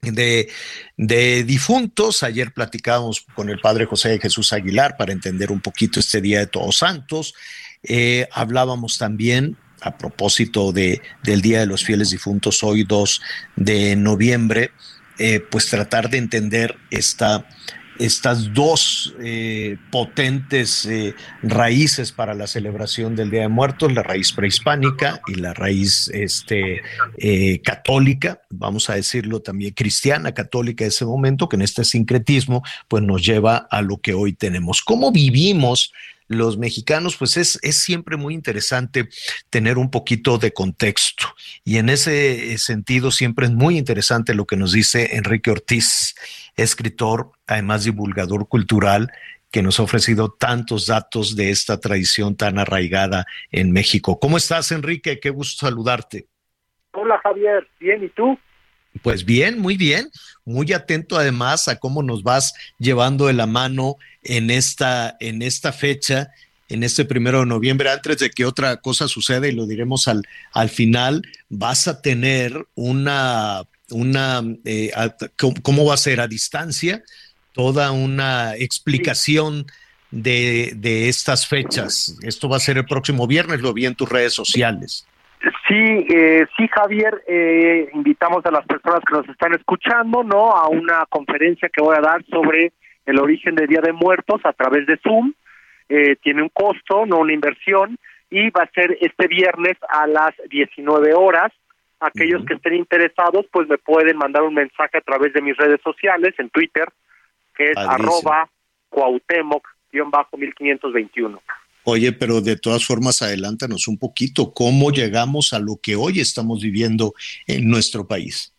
de, de, difuntos. Ayer platicábamos con el padre José Jesús Aguilar para entender un poquito este Día de Todos Santos. Eh, hablábamos también a propósito de, del Día de los Fieles Difuntos, hoy 2 de noviembre, eh, pues tratar de entender esta, estas dos eh, potentes eh, raíces para la celebración del Día de Muertos, la raíz prehispánica y la raíz este, católica, vamos a decirlo también cristiana, católica de ese momento, que en este sincretismo pues nos lleva a lo que hoy tenemos. ¿Cómo vivimos los mexicanos, pues es, es siempre muy interesante tener un poquito de contexto. Y en ese sentido siempre es muy interesante lo que nos dice Enrique Ortiz, escritor, además divulgador cultural, que nos ha ofrecido tantos datos de esta tradición tan arraigada en México. ¿Cómo estás, Enrique? Qué gusto saludarte. Hola, Javier. Bien, ¿y tú? Pues bien, muy bien, muy atento además a cómo nos vas llevando de la mano en esta, en esta fecha, en este primero de noviembre, antes de que otra cosa suceda, y lo diremos al, al final, vas a tener una, una eh, ¿cómo va a ser? A distancia, toda una explicación de, de estas fechas. Esto va a ser el próximo viernes, lo vi en tus redes sociales. Sí, eh, sí, Javier, eh, invitamos a las personas que nos están escuchando, ¿no? A una conferencia que voy a dar sobre el origen del Día de Muertos a través de Zoom. eh, tiene un costo, no una inversión, y va a ser este viernes a las 19 horas. Aquellos que estén interesados, pues me pueden mandar un mensaje a través de mis redes sociales, en Twitter, que es Padrísimo. arroba cuauhtémoc-1521. Oye, pero de todas formas, adelántanos un poquito. ¿Cómo llegamos a lo que hoy estamos viviendo en nuestro país?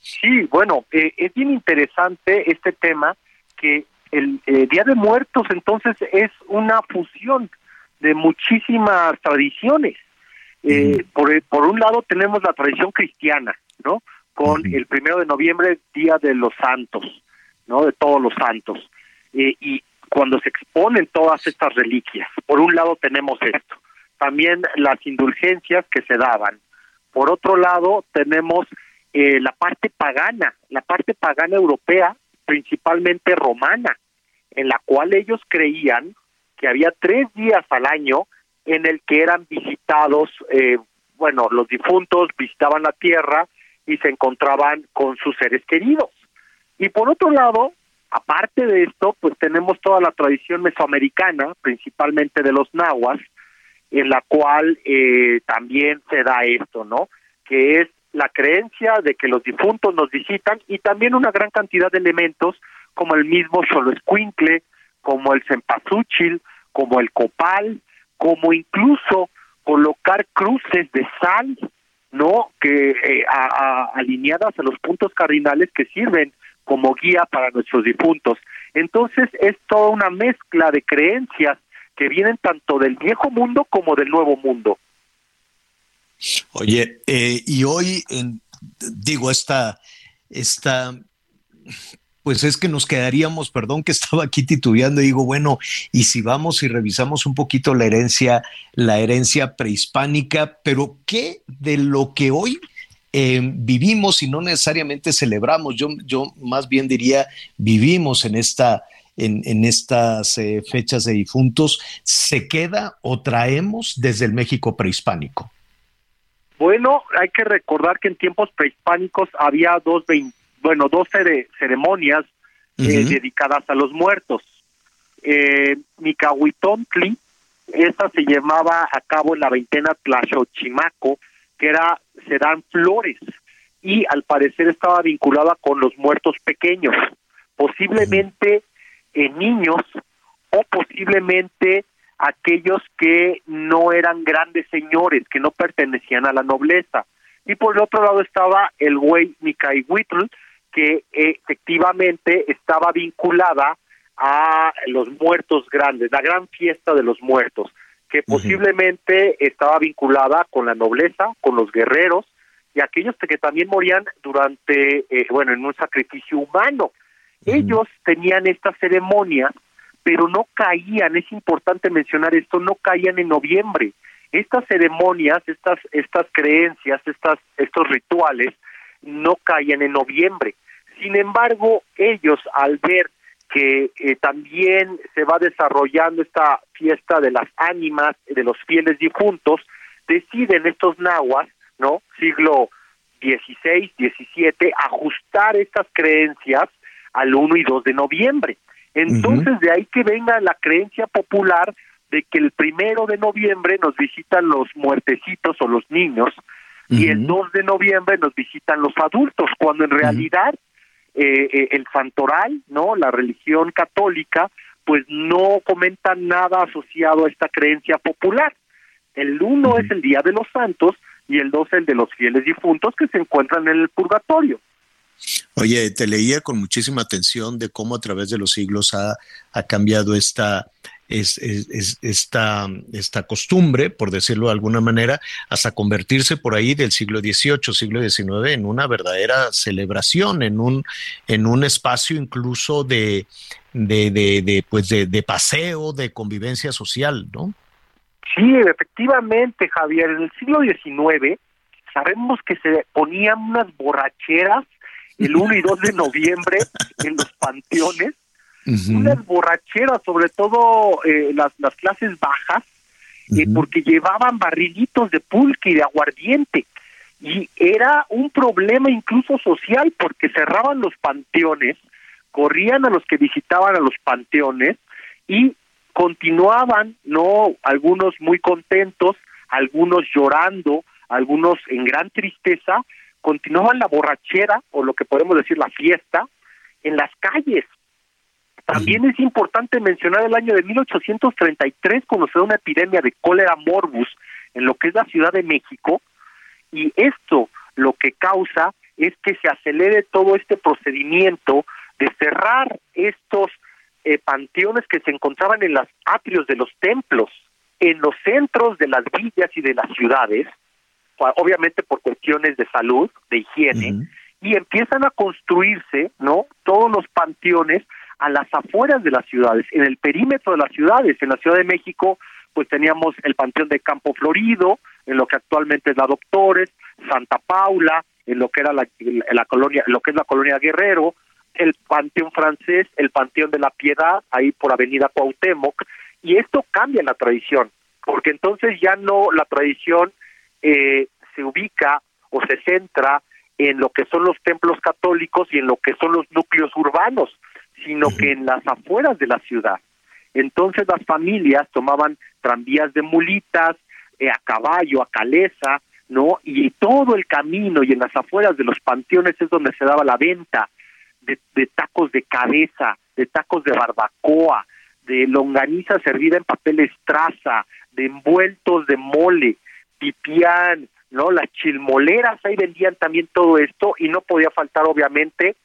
Sí, bueno, eh, es bien interesante este tema que el eh, Día de Muertos entonces es una fusión de muchísimas tradiciones. Eh, por, por un lado tenemos la tradición cristiana, ¿no? Con el primero de noviembre, Día de los Santos, ¿no? De todos los santos. Eh, y cuando se exponen todas estas reliquias, por un lado tenemos esto. También las indulgencias que se daban. Por otro lado, tenemos eh, la parte pagana, la parte pagana europea, principalmente romana, en la cual ellos creían que había tres días al año en el que eran visitados, eh, bueno, los difuntos visitaban la tierra y se encontraban con sus seres queridos. Y por otro lado, aparte de esto, pues tenemos toda la tradición mesoamericana, principalmente de los nahuas, en la cual eh, también se da esto, ¿no? Que es la creencia de que los difuntos nos visitan y también una gran cantidad de elementos como el mismo Xoloescuincle, como el cempasúchil, como el copal, como incluso colocar cruces de sal, ¿no? Que eh, a- alineadas a los puntos cardinales que sirven como guía para nuestros difuntos. Entonces es toda una mezcla de creencias que vienen tanto del viejo mundo como del nuevo mundo. Oye, eh, y hoy, en- digo, esta, esta, pues es que nos quedaríamos, perdón que estaba aquí titubeando, y digo, bueno, y si vamos y revisamos un poquito la herencia, la herencia prehispánica, pero ¿qué de lo que hoy eh, vivimos y no necesariamente celebramos? Yo, yo más bien diría, vivimos en esta... En, en estas eh, fechas de difuntos, ¿se queda o traemos desde el México prehispánico? Bueno, hay que recordar que en tiempos prehispánicos había dos, bueno, dos cere- ceremonias eh, dedicadas a los muertos. Eh, Micahuitontli, esta se llevaba a cabo en la veintena Tlaxochimaco, que era, se dan flores, y al parecer estaba vinculada con los muertos pequeños, posiblemente eh, niños o posiblemente aquellos que no eran grandes señores, que no pertenecían a la nobleza. Y por el otro lado estaba el güey Micahuitl, que eh, efectivamente estaba vinculada a los muertos grandes, la gran fiesta de los muertos, que posiblemente estaba vinculada con la nobleza, con los guerreros y aquellos que también morían durante, eh, bueno, en un sacrificio humano. Ellos tenían estas ceremonias, pero no caían, es importante mencionar esto, no caían en noviembre. Estas ceremonias, estas, estas creencias, estas, estos rituales, no caían en noviembre. Sin embargo, ellos al ver que eh, también se va desarrollando esta fiesta de las ánimas, de los fieles difuntos, deciden estos nahuas, ¿no? Siglo XVI, XVII, ajustar estas creencias al 1 y 2 de noviembre. Entonces, de ahí que venga la creencia popular de que el primero de noviembre nos visitan los muertecitos o los niños y el 2 de noviembre nos visitan los adultos, cuando en realidad eh, eh, el santoral, ¿no? La religión católica, pues no comenta nada asociado a esta creencia popular. El uno es el Día de los Santos y el dos el de los fieles difuntos que se encuentran en el purgatorio. Oye, te leía con muchísima atención de cómo a través de los siglos ha, ha cambiado esta, es, es- es- esta, esta costumbre, por decirlo de alguna manera, hasta convertirse por ahí del siglo XVIII, siglo XIX en una verdadera celebración, en un, en un espacio incluso de, de, pues de, de paseo, de convivencia social, ¿no? Sí, efectivamente, Javier. En el siglo XIX sabemos que se ponían unas borracheras el 1 y 2 de noviembre en los panteones, unas borracheras, sobre todo eh, las, las clases bajas, eh, porque llevaban barrilitos de pulque y de aguardiente. Y era un problema incluso social, porque cerraban los panteones, corrían a los que visitaban a los panteones y continuaban, ¿no? Algunos muy contentos, algunos llorando, algunos en gran tristeza, continuaban la borrachera o lo que podemos decir la fiesta en las calles. También es importante mencionar el año de 1833 cuando se da una epidemia de cólera morbus en lo que es la Ciudad de México y esto lo que causa es que se acelere todo este procedimiento de cerrar estos eh, panteones que se encontraban en los atrios de los templos, en los centros de las villas y de las ciudades, obviamente por cuestiones de salud, de higiene, y empiezan a construirse, ¿no? Todos los panteones a las afueras de las ciudades, en el perímetro de las ciudades. En la Ciudad de México, pues teníamos el Panteón de Campo Florido, en lo que actualmente es la Doctores, Santa Paula, en lo que era la, la colonia, lo que es la colonia Guerrero, el Panteón francés, el Panteón de la Piedad, ahí por Avenida Cuauhtémoc, y esto cambia la tradición, porque entonces ya no la tradición eh, se ubica o se centra en lo que son los templos católicos y en lo que son los núcleos urbanos, sino que en las afueras de la ciudad. Entonces las familias tomaban tranvías de mulitas, eh, a caballo, a caleza, ¿no? Y todo el camino y en las afueras de los panteones es donde se daba la venta de, de tacos de cabeza, de tacos de barbacoa, de longaniza servida en papel estraza, de envueltos de mole, pipián, ¿no? Las chilmoleras, ahí vendían también todo esto y no podía faltar obviamente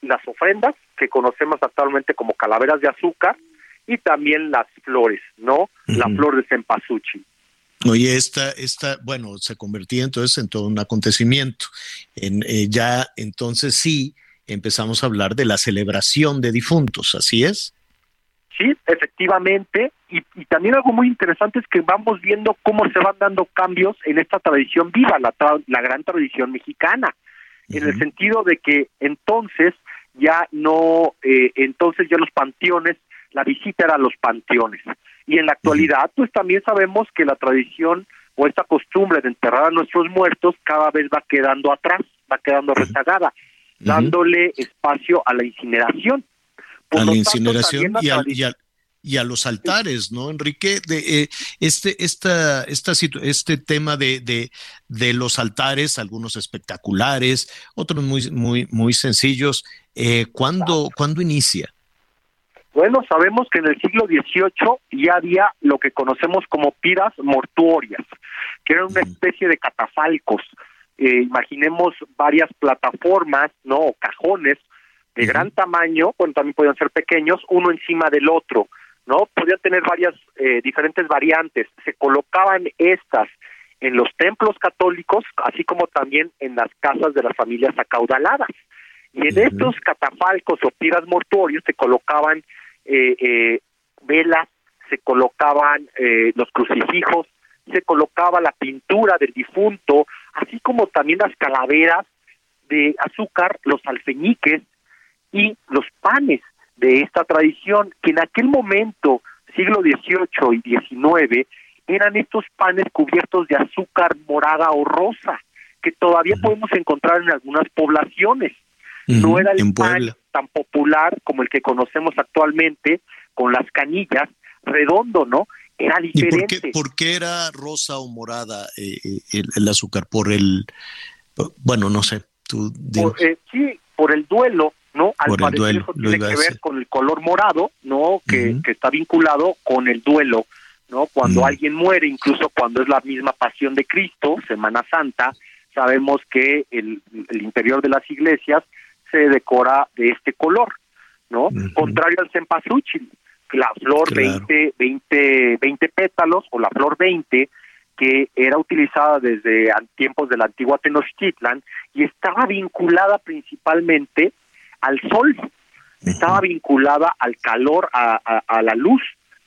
las ofrendas que conocemos actualmente como calaveras de azúcar y también las flores, ¿no? La flor de cempasúchil. Oye, esta, esta, bueno, se convertía entonces en todo un acontecimiento. En, eh, ya entonces sí empezamos a hablar de la celebración de difuntos, ¿así es? Sí, efectivamente. Y, también algo muy interesante es que vamos viendo cómo se van dando cambios en esta tradición viva, la, la gran tradición mexicana, en el sentido de que entonces ya no, eh, entonces ya los panteones, la visita era a los panteones. Y en la actualidad, pues también sabemos que la tradición o esta costumbre de enterrar a nuestros muertos cada vez va quedando atrás, va quedando rezagada, dándole espacio a la incineración. A la incineración y, a los altares, ¿no, Enrique? De, eh, este, esta, esta este tema de, de, de, los altares, algunos espectaculares, otros muy, muy, muy sencillos, eh, ¿cuándo, ¿cuándo inicia? Bueno, sabemos que en el siglo XVIII ya había lo que conocemos como piras mortuorias, que eran una especie de catafalcos. Eh, imaginemos varias plataformas, ¿no? O cajones de gran tamaño, bueno, también podían ser pequeños, uno encima del otro, ¿no? Podían tener varias eh, diferentes variantes. Se colocaban estas en los templos católicos, así como también en las casas de las familias acaudaladas. Y en estos catafalcos o piras mortuorios se colocaban eh, eh, velas, se colocaban los crucifijos, se colocaba la pintura del difunto, así como también las calaveras de azúcar, los alfeñiques, y los panes de esta tradición, que en aquel momento, siglo XVIII y XIX, eran estos panes cubiertos de azúcar morada o rosa, que todavía podemos encontrar en algunas poblaciones. no era el pan tan popular como el que conocemos actualmente, con las canillas, redondo, ¿no? Era diferente. por, qué, era rosa o morada eh, eh, el, azúcar? Por el, bueno, no sé, tú eh, sí, por el duelo ¿no? Al parecer eso tiene que ver con el color morado, ¿no? Que, que, está vinculado con el duelo, ¿no? Cuando alguien muere, incluso cuando es la misma pasión de Cristo, Semana Santa, sabemos que el, el interior de las iglesias se decora de este color, ¿no? Contrario al cempasúchil, la flor 20, 20, 20 pétalos o la flor 20 que era utilizada desde tiempos de la antigua Tenochtitlan y estaba vinculada principalmente al sol, estaba vinculada al calor, a, la luz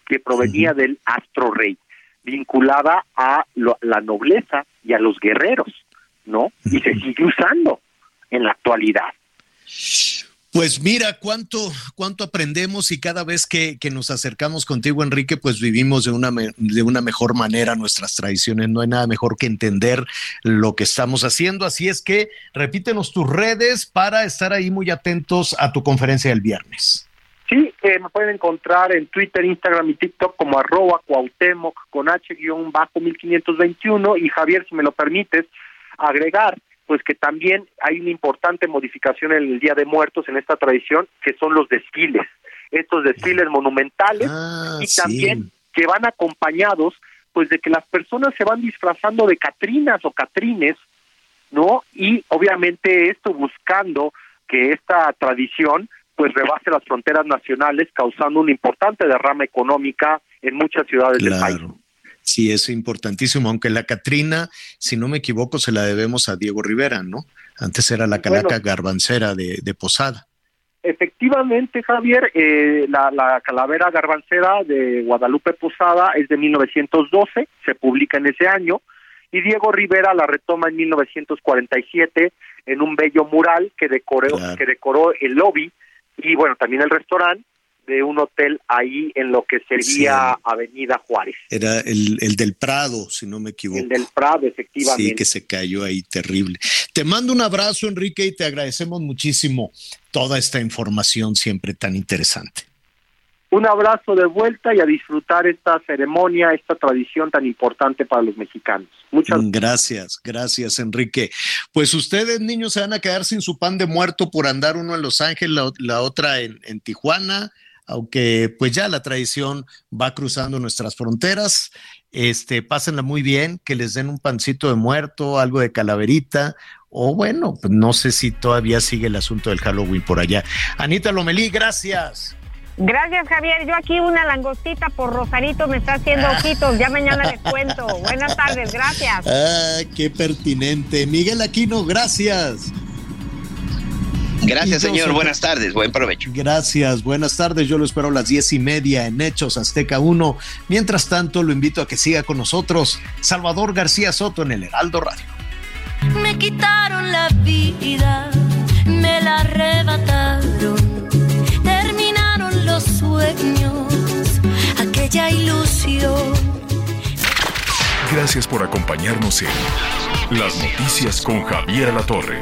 que provenía del astro rey, vinculada a la nobleza y a los guerreros, ¿no? Y se sigue usando en la actualidad. Pues mira cuánto, cuánto aprendemos y cada vez que, nos acercamos contigo, Enrique, pues vivimos de una, de una mejor manera nuestras tradiciones. No hay nada mejor que entender lo que estamos haciendo. Así es que repítenos tus redes para estar ahí muy atentos a tu conferencia del viernes. Sí, eh, me pueden encontrar en Twitter, Instagram y TikTok como arroba cuautemoc con H-1521 y Javier, si me lo permites, agregar pues que también hay una importante modificación en el Día de Muertos en esta tradición, que son los desfiles, estos desfiles monumentales Ah, y sí. también que van acompañados pues de que las personas se van disfrazando de catrinas o catrines, ¿no? Y obviamente esto buscando que esta tradición pues rebase las fronteras nacionales causando una importante derrama económica en muchas ciudades del país. Sí, es importantísimo, aunque la Catrina, si no me equivoco, se la debemos a Diego Rivera, ¿no? Antes era la calaca Bueno. garbancera de, de Posada. Efectivamente, Javier, eh, la, la calavera garbancera de Guadalupe Posada es de 1912, se publica en ese año, y Diego Rivera la retoma en 1947 en un bello mural que decoró, que decoró el lobby y bueno, también el restaurante de un hotel ahí en lo que sería Avenida Juárez. Era el, el del Prado, si no me equivoco. El del Prado, efectivamente. Sí, que se cayó ahí terrible. Te mando un abrazo, Enrique, y te agradecemos muchísimo toda esta información siempre tan interesante. Un abrazo de vuelta y a disfrutar esta ceremonia, esta tradición tan importante para los mexicanos. Muchas Gracias, gracias, Enrique. Pues ustedes, niños, se van a quedar sin su pan de muerto por andar uno en Los Ángeles, la, la otra en, en Tijuana, aunque pues ya la tradición va cruzando nuestras fronteras. Este, pásenla muy bien, que les den un pancito de muerto, algo de calaverita, o bueno, pues no sé si todavía sigue el asunto del Halloween por allá. Anita Lomelí, gracias. Gracias, Javier. Yo aquí una langostita por Rosarito me está haciendo ojitos. Ya mañana les cuento. Buenas tardes, gracias. Ah, qué pertinente. Miguel Aquino, gracias. Gracias, señor. soy- Buenas tardes. Buen provecho. Gracias, buenas tardes. Yo lo espero a las diez y media en Hechos Azteca 1. Mientras tanto, lo invito a que siga con nosotros Salvador García Soto en el Heraldo Radio. Me quitaron la vida, me la arrebataron, terminaron los sueños, aquella ilusión. Gracias por acompañarnos en Las Noticias con Javier Alatorre.